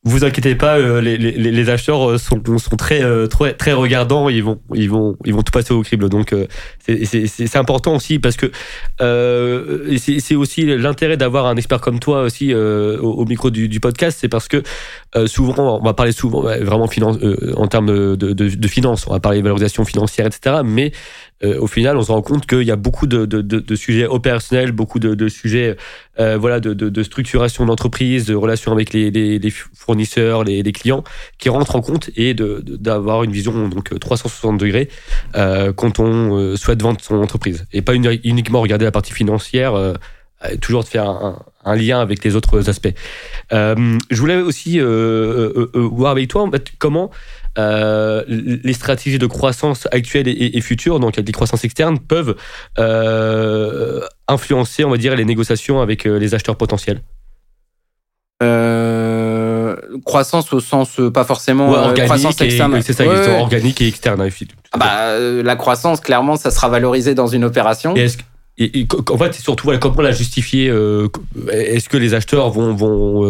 vous inquiétez pas, euh, les, les, les, acheteurs euh, sont, sont très, euh, très, très regardants, ils vont, ils vont, ils vont tout passer au crible. Donc c'est important aussi parce que euh, c'est aussi l'intérêt d'avoir un expert comme toi aussi au, micro du, du podcast, c'est parce que souvent, on va parler souvent vraiment finance, en termes de, de, de, finance, on va parler de valorisation financière, etc. Mais au final, on se rend compte qu'il y a beaucoup de, de, de, sujets opérationnels, beaucoup de, de sujets euh, voilà, de, de, de structuration d'entreprise, de relations avec les, les, les fournisseurs, les, les, clients, qui rentrent en compte et d'avoir une vision donc 360 degrés euh, quand on euh, souhaite vendre son entreprise. Et pas uniquement regarder la partie financière, euh, toujours de faire un, un, lien avec les autres aspects. Euh, je voulais aussi voir avec toi en fait, comment euh, les stratégies de croissance actuelles et, futures, donc des croissances externes, peuvent euh, influencer, on va dire, les négociations avec euh, les acheteurs potentiels croissance au sens pas forcément croissance externe. C'est ça, organique et externe. Ah bah, la croissance, clairement, ça sera valorisé dans une opération. Et, et, en fait, surtout comment la justifier. Est-ce que les acheteurs vont, vont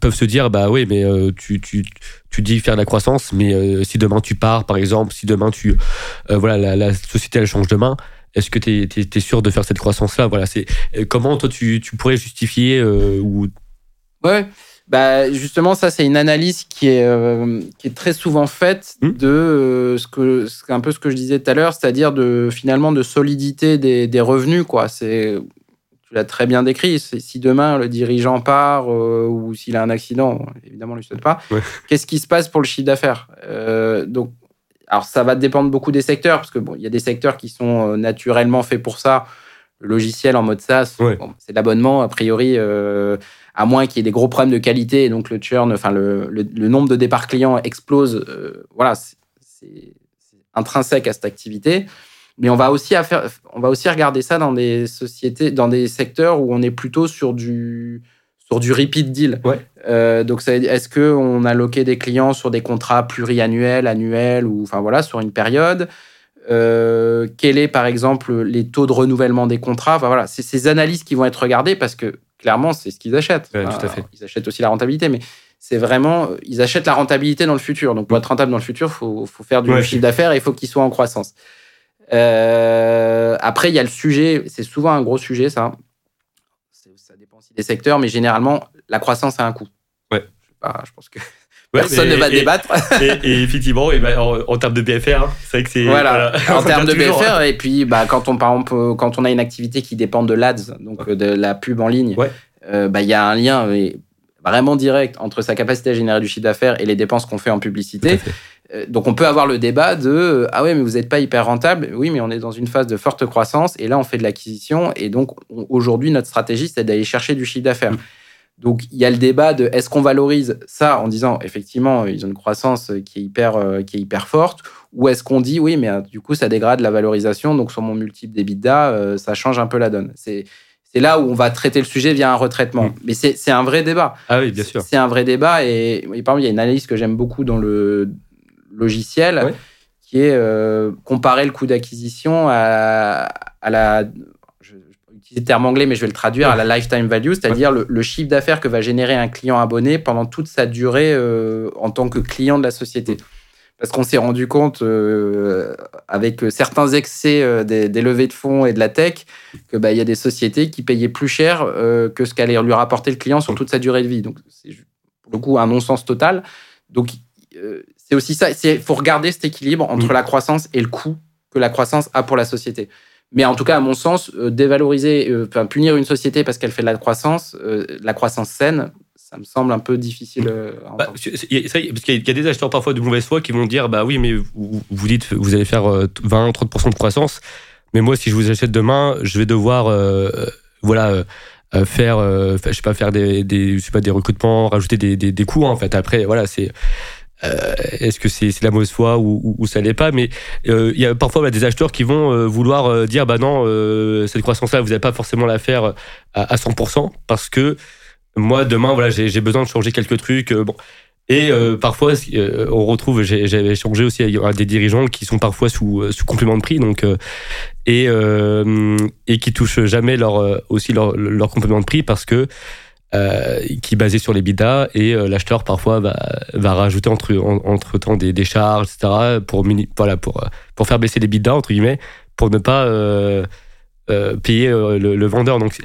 peuvent se dire, bah oui, mais tu, tu tu dis faire de la croissance, mais euh, si demain tu pars, par exemple, si demain tu, euh, voilà, la, société elle change demain, est-ce que tu es, sûr de faire cette croissance-là? Voilà, c'est euh, comment toi tu, tu pourrais justifier ou Ouais. Bah justement, ça c'est une analyse qui est qui est très souvent faite hmm. de ce que c'est un peu ce que je disais tout à l'heure, c'est-à-dire de finalement de solidité des, des revenus quoi. C'est tu l'as très bien décrit. Si demain le dirigeant part euh, ou s'il a un accident, évidemment, on ne lui souhaite pas, qu'est-ce qui se passe pour le chiffre d'affaires? Euh, Donc, alors ça va dépendre beaucoup des secteurs, parce que bon, il y a des secteurs qui sont euh, naturellement faits pour ça. Le logiciel en mode SaaS, c'est l'abonnement, a priori, à moins qu'il y ait des gros problèmes de qualité, et donc le churn, enfin le, le, nombre de départs clients explose. voilà, c'est intrinsèque à cette activité. Mais on va aussi on va aussi regarder ça dans des sociétés, dans des secteurs où on est plutôt sur du sur du repeat deal. Euh, donc, est-ce que on a loqué des clients sur des contrats pluriannuels, annuels ou enfin voilà sur une période? Euh, Quel est par exemple les taux de renouvellement des contrats? Enfin voilà, c'est ces analyses qui vont être regardées parce que clairement c'est ce qu'ils achètent. tout à fait. ils achètent aussi la rentabilité, mais c'est vraiment ils achètent la rentabilité dans le futur. Donc pour être rentable dans le futur, faut faut faire du chiffre d'affaires et il faut qu'il soit en croissance. Euh, après, il y a le sujet, c'est souvent un gros sujet, ça. Ça dépend aussi des secteurs, mais généralement, la croissance a un coût. Ouais. Je, pense que personne ne va débattre. Et, effectivement, ben, en, termes de BFR, hein, c'est vrai que c'est. Voilà, en termes de BFR, hein. et puis bah, quand, on, par exemple, quand on a une activité qui dépend de l'ADS, donc de la pub en ligne, euh, bah, il y a un lien vraiment direct entre sa capacité à générer du chiffre d'affaires et les dépenses qu'on fait en publicité. Euh, donc on peut avoir le débat de euh, ah ouais mais vous n'êtes pas hyper rentable oui mais on est dans une phase de forte croissance et là on fait de l'acquisition et donc aujourd'hui notre stratégie c'est d'aller chercher du chiffre d'affaires donc il y a le débat de est-ce qu'on valorise ça en disant effectivement ils ont une croissance qui est hyper euh, qui est hyper forte ou est-ce qu'on dit oui mais du coup ça dégrade la valorisation donc sur mon multiple d'EBITDA ça change un peu la donne c'est c'est là où on va traiter le sujet via un retraitement. Mm. Mais c'est un vrai débat. Ah oui, bien sûr. C'est un vrai débat. Et, et par exemple, il y a une analyse que j'aime beaucoup dans le, logiciel, qui est euh, comparer le coût d'acquisition à, la. Le terme anglais, mais je vais le traduire à la lifetime value, c'est-à-dire le, chiffre d'affaires que va générer un client abonné pendant toute sa durée euh, en tant que client de la société. Parce qu'on s'est rendu compte, euh, avec certains excès des, levées de fonds et de la tech, que bah, y a des sociétés qui payaient plus cher que ce qu'allait lui rapporter le client sur toute sa durée de vie. Donc, c'est pour le coup un non-sens total. Donc, c'est aussi ça. Il faut regarder cet équilibre entre Mm. la croissance et le coût que la croissance a pour la société. Mais en tout cas, à mon sens, euh, dévaloriser, euh, enfin punir une société parce qu'elle fait de la croissance, euh, de la croissance saine, ça me semble un peu difficile. euh, à Bah, ça, parce qu'il y a- il y a des acheteurs parfois de mauvaise foi qui vont dire bah oui mais vous, vous dites vous allez faire euh, 20-30% de croissance mais moi si je vous achète demain je vais devoir euh, euh, voilà euh, euh, faire euh, fa- je sais pas faire des, des je sais pas des recrutements rajouter des, des, des coûts hein, en fait après voilà c'est euh, est-ce que c'est c'est la mauvaise foi ou, ou, ou ça l'est pas? Mais euh, il y a parfois bah, des acheteurs qui vont euh, vouloir euh, dire bah non euh, cette croissance là vous n'allez pas forcément la faire à, à 100% parce que moi demain voilà j'ai besoin de changer quelques trucs bon. Et parfois on retrouve j'ai- échangé aussi avec des dirigeants qui sont parfois sous sous complément de prix donc et et qui touchent jamais leur aussi leur, leur complément de prix parce que euh, qui est basé sur les bidas et euh, l'acheteur parfois va, va rajouter entre, en- entre temps des, charges, etc. pour, voilà, pour, euh, pour faire baisser les bidas, entre guillemets, pour ne pas payer le, vendeur. Donc,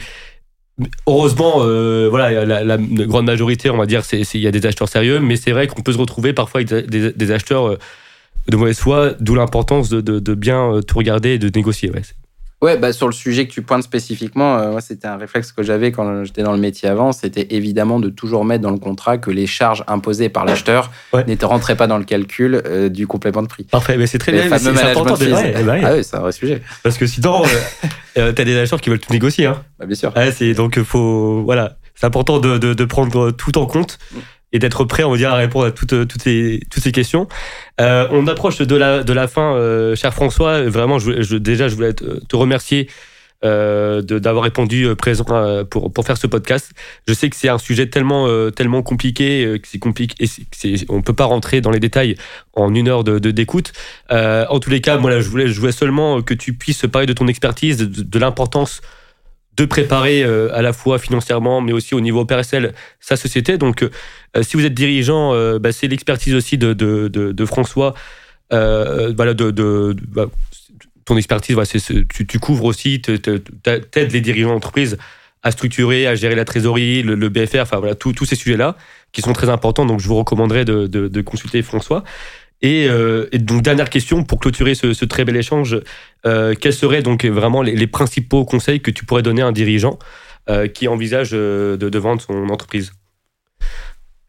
heureusement, voilà, la, grande majorité, on va dire, il y a des acheteurs sérieux, mais c'est vrai qu'on peut se retrouver parfois avec des, acheteurs de mauvaise foi, d'où l'importance de, bien tout regarder et de négocier. Ouais, bah, sur le sujet que tu pointes spécifiquement, euh, c'était un réflexe que j'avais quand j'étais dans le métier avant. C'était évidemment de toujours mettre dans le contrat que les charges imposées par l'acheteur Ouais. n'étaient rentraient pas dans le calcul euh, du complément de prix. Parfait, mais c'est très Les bien, c'est important. de- ouais, bah ouais. Ah oui, c'est un vrai sujet. Parce que sinon, euh, euh, t'as des acheteurs qui veulent tout négocier. Hein. Bah, bien sûr. C'est donc faut voilà, c'est important de, de, de prendre tout en compte et d'être prêt, on va dire, à répondre à toutes toutes ces toutes ces questions. Euh, on approche de la de la fin, euh, cher François. Vraiment, déjà, je voulais te, remercier. Euh, d'avoir répondu euh, présent euh, pour pour faire ce podcast. Je sais que c'est un sujet tellement euh, tellement compliqué euh, que compliqué et c'est- on peut pas rentrer dans les détails en une heure de de- d'écoute. Euh, en tous les cas, moi là, je voulais je voulais seulement que tu puisses parler de ton expertise, de, l'importance de préparer euh, à la fois financièrement, mais aussi au niveau opérationnel sa société. Donc, euh, si vous êtes dirigeant, euh, bah, c'est l'expertise aussi de, de, de, François. Euh, voilà, de, bah, ton expertise, voilà, tu, couvres aussi, t'aides les dirigeants d'entreprise à structurer, à gérer la trésorerie, le, BFR, enfin voilà, tous ces sujets-là qui sont très importants. Donc, je vous recommanderais de, de, consulter François. Et, euh, donc, dernière question pour clôturer ce, très bel échange. Euh, quels seraient donc vraiment les, principaux conseils que tu pourrais donner à un dirigeant euh, qui envisage euh, de vendre son entreprise?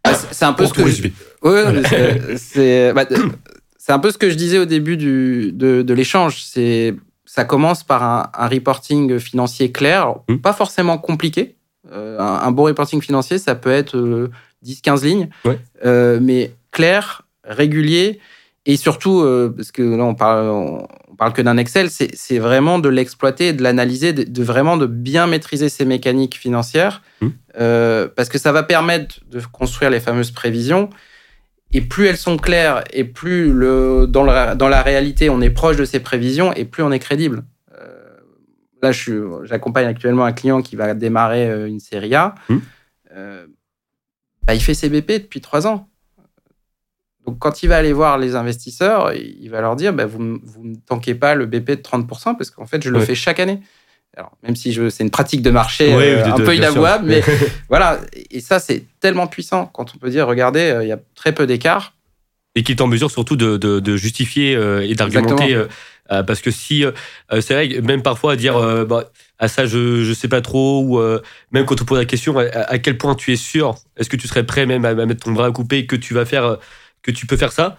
Ah, c'est- un peu Pour ce que je-. Ouais, c'est- bah, c'est un peu ce que je disais au début du, de, de l'échange. C'est ça commence par un, un reporting financier clair, Alors, Mm. pas forcément compliqué. Euh, un, un bon reporting financier, ça peut être euh, 10-15 lignes, Ouais. Euh, mais clair, régulier et surtout euh, parce que là on parle on, on parle que d'un Excel, c'est vraiment de l'exploiter, de l'analyser, de, de vraiment de bien maîtriser ces mécaniques financières Mm. euh, parce que ça va permettre de construire les fameuses prévisions. Et plus elles sont claires et plus le, dans, la, dans la réalité on est proche de ces prévisions et plus on est crédible. Euh, là, j'accompagne actuellement un client qui va démarrer euh, une série A. Euh, bah, il fait ses BP depuis trois ans. Donc, quand il va aller voir les investisseurs, il va leur dire bah, Vous ne me tanquez pas le BP de 30% parce qu'en fait, je le Ouais. fais chaque année. Alors, même si c'est une pratique de marché Ouais, euh, de- un de- peu inavouable, mais voilà. Et ça, c'est tellement puissant quand on peut dire Regardez, euh, il y a très peu d'écart. et qui est en mesure surtout de, justifier euh, et d'argumenter. parce que si, c'est vrai, même parfois à dire, bah, à ça je, je sais pas trop, ou euh, même quand on pose la question, à, à quel point tu es sûr, est-ce que tu serais prêt même à, à mettre ton bras à couper, que tu vas faire, que tu peux faire ça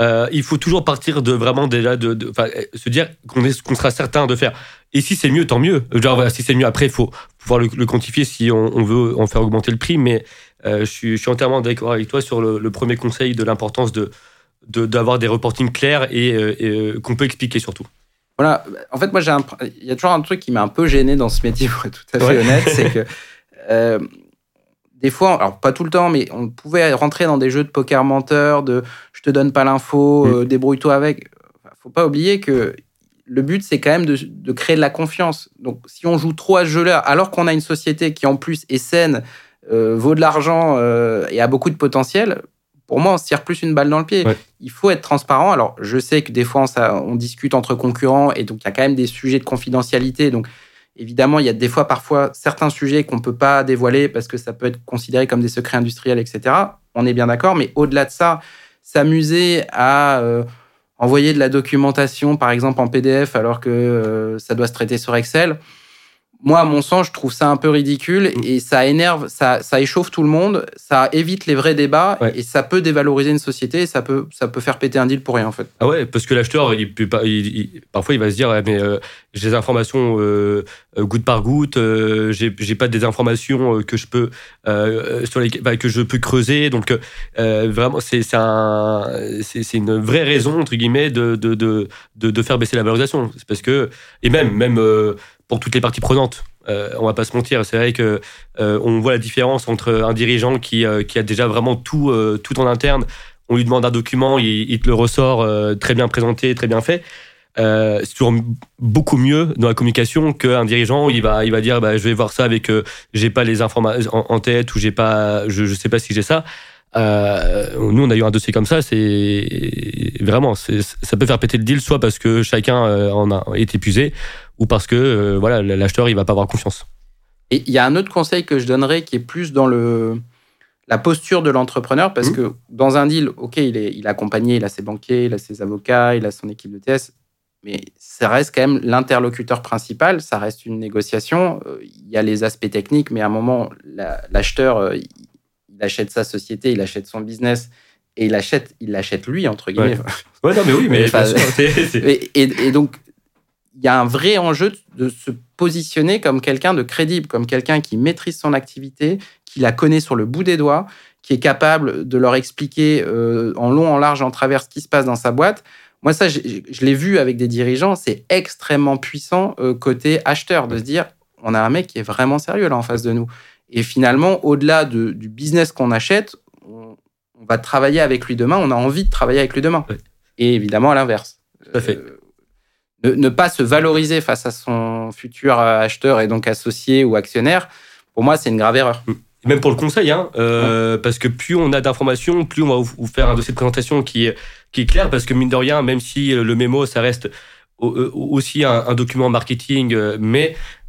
euh, il faut toujours partir de vraiment déjà de, euh, se dire qu'on est qu'on sera certain de faire. Et si c'est mieux, tant mieux. Genre voilà, si c'est mieux après, il faut pouvoir le, le quantifier si on, on veut en faire augmenter le prix. Mais euh, je, suis, je suis entièrement d'accord avec toi sur le, le premier conseil de l'importance de de- d'avoir des reportings clairs et, euh, et, qu'on peut expliquer surtout. Voilà. En fait, moi, j'ai un, il y a toujours un truc qui m'a un peu gêné dans ce métier, pour être tout à fait Ouais. honnête, c'est que des fois, alors pas tout le temps, mais on pouvait rentrer dans des jeux de poker menteur, de je te donne pas l'info, Mm. euh, débrouille-toi avec. Faut pas oublier que le but, c'est quand même de, de créer de la confiance. Donc, si on joue trop à ce jeu-là, alors qu'on a une société qui en plus est saine, euh, vaut de l'argent euh, et a beaucoup de potentiel, pour moi, on se tire plus une balle dans le pied. Ouais. Il faut être transparent. Alors, je sais que des fois, on, ça, on discute entre concurrents et donc il y a quand même des sujets de confidentialité. Donc, évidemment, il y a des fois, parfois, certains sujets qu'on peut pas dévoiler parce que ça peut être considéré comme des secrets industriels, etc. On est bien d'accord. Mais au-delà de ça, s'amuser à envoyer de la documentation, par exemple en PDF, alors que ça doit se traiter sur Excel moi, à mon sens, je trouve ça un peu ridicule mm. et ça énerve, ça, ça échauffe tout le monde, ça évite les vrais débats et ça peut dévaloriser une société et ça peut, ça peut faire péter un deal pour rien, en fait. Ah ouais, parce que l'acheteur, il, parfois, il va se dire, mais euh, j'ai des informations euh, goutte par goutte, euh, j'ai pas des informations que je peux, sur les, bah, que je peux creuser. Donc, vraiment, c'est un, c'est une vraie raison, entre guillemets, de, de, de, de, faire baisser la valorisation. Parce que, et même, même pour toutes les parties prenantes. Euh, on va pas se mentir, c'est vrai que euh, on voit la différence entre un dirigeant qui, euh, qui a déjà vraiment tout, euh, tout en interne. On lui demande un document, il, te le ressort très bien présenté, très bien fait. c'est toujours beaucoup mieux dans la communication qu'un dirigeant. Il va, il va dire, bah, je vais voir ça avec, j'ai pas les informations en, tête ou j'ai pas, je, je sais pas si j'ai ça. Nous, on a eu un dossier comme ça. C'est vraiment, ça peut faire péter le deal, soit parce que chacun en a été épuisé, ou parce que euh, voilà l'acheteur il va pas avoir confiance. Et il y a un autre conseil que je donnerais qui est plus dans le la posture de l'entrepreneur parce mmh. que dans un deal, ok, il est, il est accompagné, il a ses banquiers, il a ses avocats, il a son équipe de TS, mais ça reste quand même l'interlocuteur principal, ça reste une négociation. Euh, il y a les aspects techniques, mais à un moment, l'acheteur, euh, il achète sa société, il achète son business et il achète, il l'achète lui entre guillemets. Ouais. non mais oui, mais et, et, donc il y a un vrai enjeu de se positionner comme quelqu'un de crédible, comme quelqu'un qui maîtrise son activité, qui la connaît sur le bout des doigts, qui est capable de leur expliquer euh, en long, en large, en travers ce qui se passe dans sa boîte. Moi, ça, je, l'ai vu avec des dirigeants, c'est extrêmement puissant euh, côté acheteur de se dire, on a un mec qui est vraiment sérieux là en face de nous. Et finalement, au-delà du business qu'on achète, on, va travailler avec lui demain, on a envie de travailler avec lui demain. Et évidemment, à l'inverse. Fait. Euh, ne, pas se valoriser face à son futur acheteur et donc associé ou actionnaire, pour moi, c'est une grave erreur. Même pour le conseil, hein, euh, parce que plus on a d'informations, plus on va vous faire un dossier de présentation qui est, qui est clair, parce que mine de rien, même si le mémo, ça reste euh, aussi un, document marketing,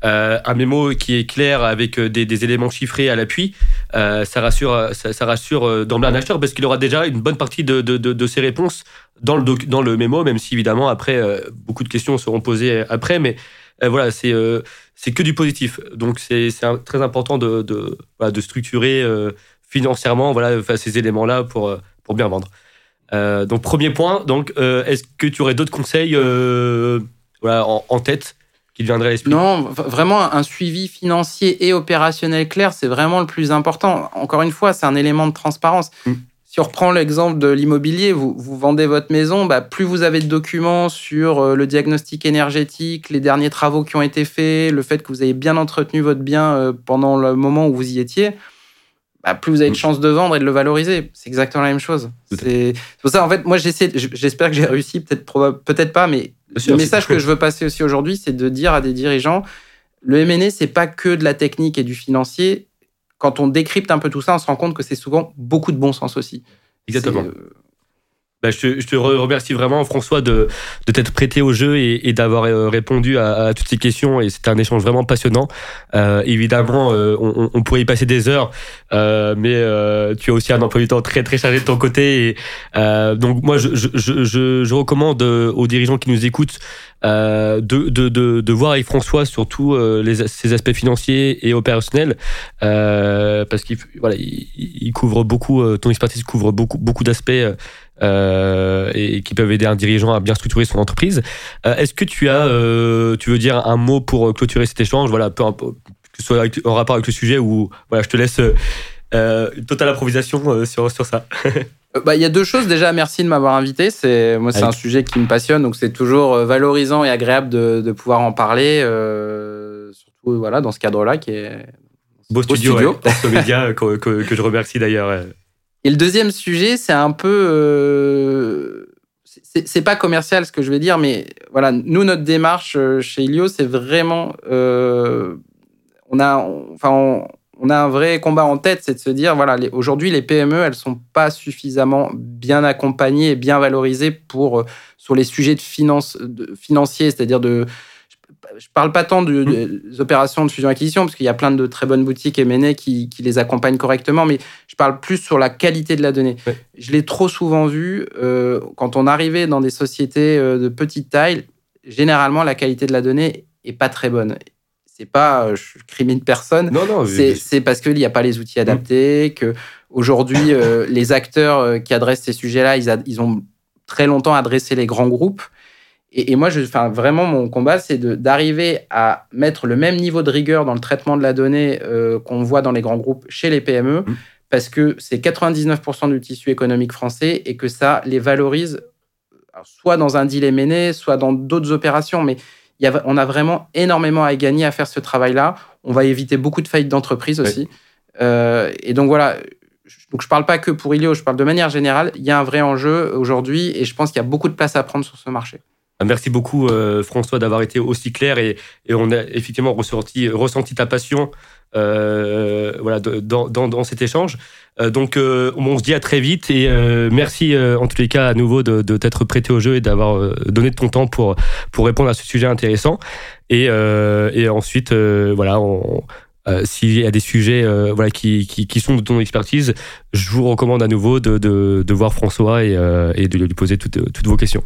euh, un mémo qui est clair avec des, éléments chiffrés à l'appui, ça rassure, ça, rassure d'emblée un acheteur parce qu'il aura déjà une bonne partie de, ses réponses dans le, le mémo, même si évidemment après euh, beaucoup de questions seront posées après, mais euh, voilà, c'est euh, que du positif. Donc c'est très important de, structurer financièrement ces éléments-là pour, bien vendre. donc premier point, donc est-ce que tu aurais d'autres conseils en, tête? Qui te viendraient à l'esprit Non, vraiment un suivi financier et opérationnel clair, c'est vraiment le plus important. Encore une fois, c'est un élément de transparence. Mmh. Si on reprend l'exemple de l'immobilier, vous, vous, vendez votre maison, bah, plus vous avez de documents sur euh, le diagnostic énergétique, les derniers travaux qui ont été faits, le fait que vous avez bien entretenu votre bien euh, pendant le moment où vous y étiez, bah, plus vous avez de chances de vendre et de le valoriser. C'est exactement la même chose. C'est pour ça, en fait, moi, j'espère que j'ai réussi, peut-être peut-être pas, mais le message que je veux passer aussi aujourd'hui, c'est de dire à des dirigeants, le M&A, c'est pas que de la technique et du financier, quand on décrypte un peu tout ça, on se rend compte que c'est souvent beaucoup de bon sens aussi. Exactement. Euh, bah, je, te, remercie vraiment, François, de, de t'être prêté au jeu et, d'avoir euh, répondu à, toutes ces questions. Et c'était un échange vraiment passionnant. Euh, évidemment, on, pourrait y passer des heures, mais tu as aussi un emploi du temps très très chargé de ton côté. Et, donc moi, je, je, je, je recommande aux dirigeants qui nous écoutent euh, de, de, de, de, voir avec François surtout euh, les, ses aspects financiers et opérationnels, euh, parce qu'il voilà, il, couvre beaucoup, euh, ton expertise couvre beaucoup, beaucoup d'aspects euh, et, qui peuvent aider un dirigeant à bien structurer son entreprise. Est-ce que tu as, tu veux dire un mot pour clôturer cet échange, voilà, peu que ce soit en rapport avec le sujet ou voilà, je te laisse une totale improvisation sur, sur ça. Euh, bah, il y a deux choses. Déjà, merci de m'avoir invité. C'est moi, c'est un sujet qui me passionne, donc c'est toujours euh, valorisant et agréable de, de pouvoir en parler, euh, surtout voilà dans ce cadre-là qui est beau studio, studio. Ouais, média que, que, que, je remercie d'ailleurs. Et le deuxième sujet, c'est un peu, euh, c'est pas commercial ce que je vais dire, mais voilà, nous notre démarche chez Ilio, c'est vraiment, euh, on a, un vrai combat en tête, c'est de se dire, voilà, aujourd'hui, les PME, elles sont pas suffisamment bien accompagnées et bien valorisées pour, euh, sur les sujets financiers, c'est-à-dire de, je parle pas tant de- des opérations de fusion-acquisition, parce qu'il y a plein de très bonnes boutiques M&A qui, qui les accompagnent correctement, mais je parle plus sur la qualité de la donnée. Ouais. Je l'ai trop souvent vu, euh, quand on arrivait dans des sociétés euh, de petite taille, généralement, la qualité de la donnée est pas très bonne. C'est pas, euh, je crimine personne, Non, non, c'est c'est parce qu'il n'y a pas les outils adaptés, que aujourd'hui euh, les acteurs qui adressent ces sujets-là, ils ont très longtemps adressé les grands groupes. Et, et moi, je, enfin, vraiment, mon combat, c'est d'arriver à mettre le même niveau de rigueur dans le traitement de la donnée euh, qu'on voit dans les grands groupes chez les PME, Mm. parce que c'est 99% du tissu économique français et que ça les valorise soit dans un deal M&A, soit dans d'autres opérations. Mais il y a, on a vraiment énormément à gagner à faire ce travail-là. On va éviter beaucoup de faillites d'entreprise aussi. Euh, et donc voilà, je- donc je parle pas que pour Ilio, je parle de manière générale. Il y a un vrai enjeu aujourd'hui et je pense qu'il y a beaucoup de place à prendre sur ce marché. Ah, Merci beaucoup euh, François d'avoir été aussi clair et, et on a effectivement ressenti, ressenti ta passion euh, voilà, dans, dans, dans cet échange. Euh, donc euh, on se dit à très vite et euh, merci en tous les cas à nouveau de, de t'être prêté au jeu et d'avoir donné ton temps pour, pour répondre à ce sujet intéressant. Et, et ensuite, voilà, on, euh, s'il y a des sujets euh, voilà, qui, qui, qui sont de ton expertise, je vous recommande à nouveau de, de, de voir François et, euh, et de lui poser toutes, toutes vos questions.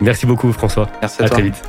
Merci beaucoup François. Merci à, À toi. très vite.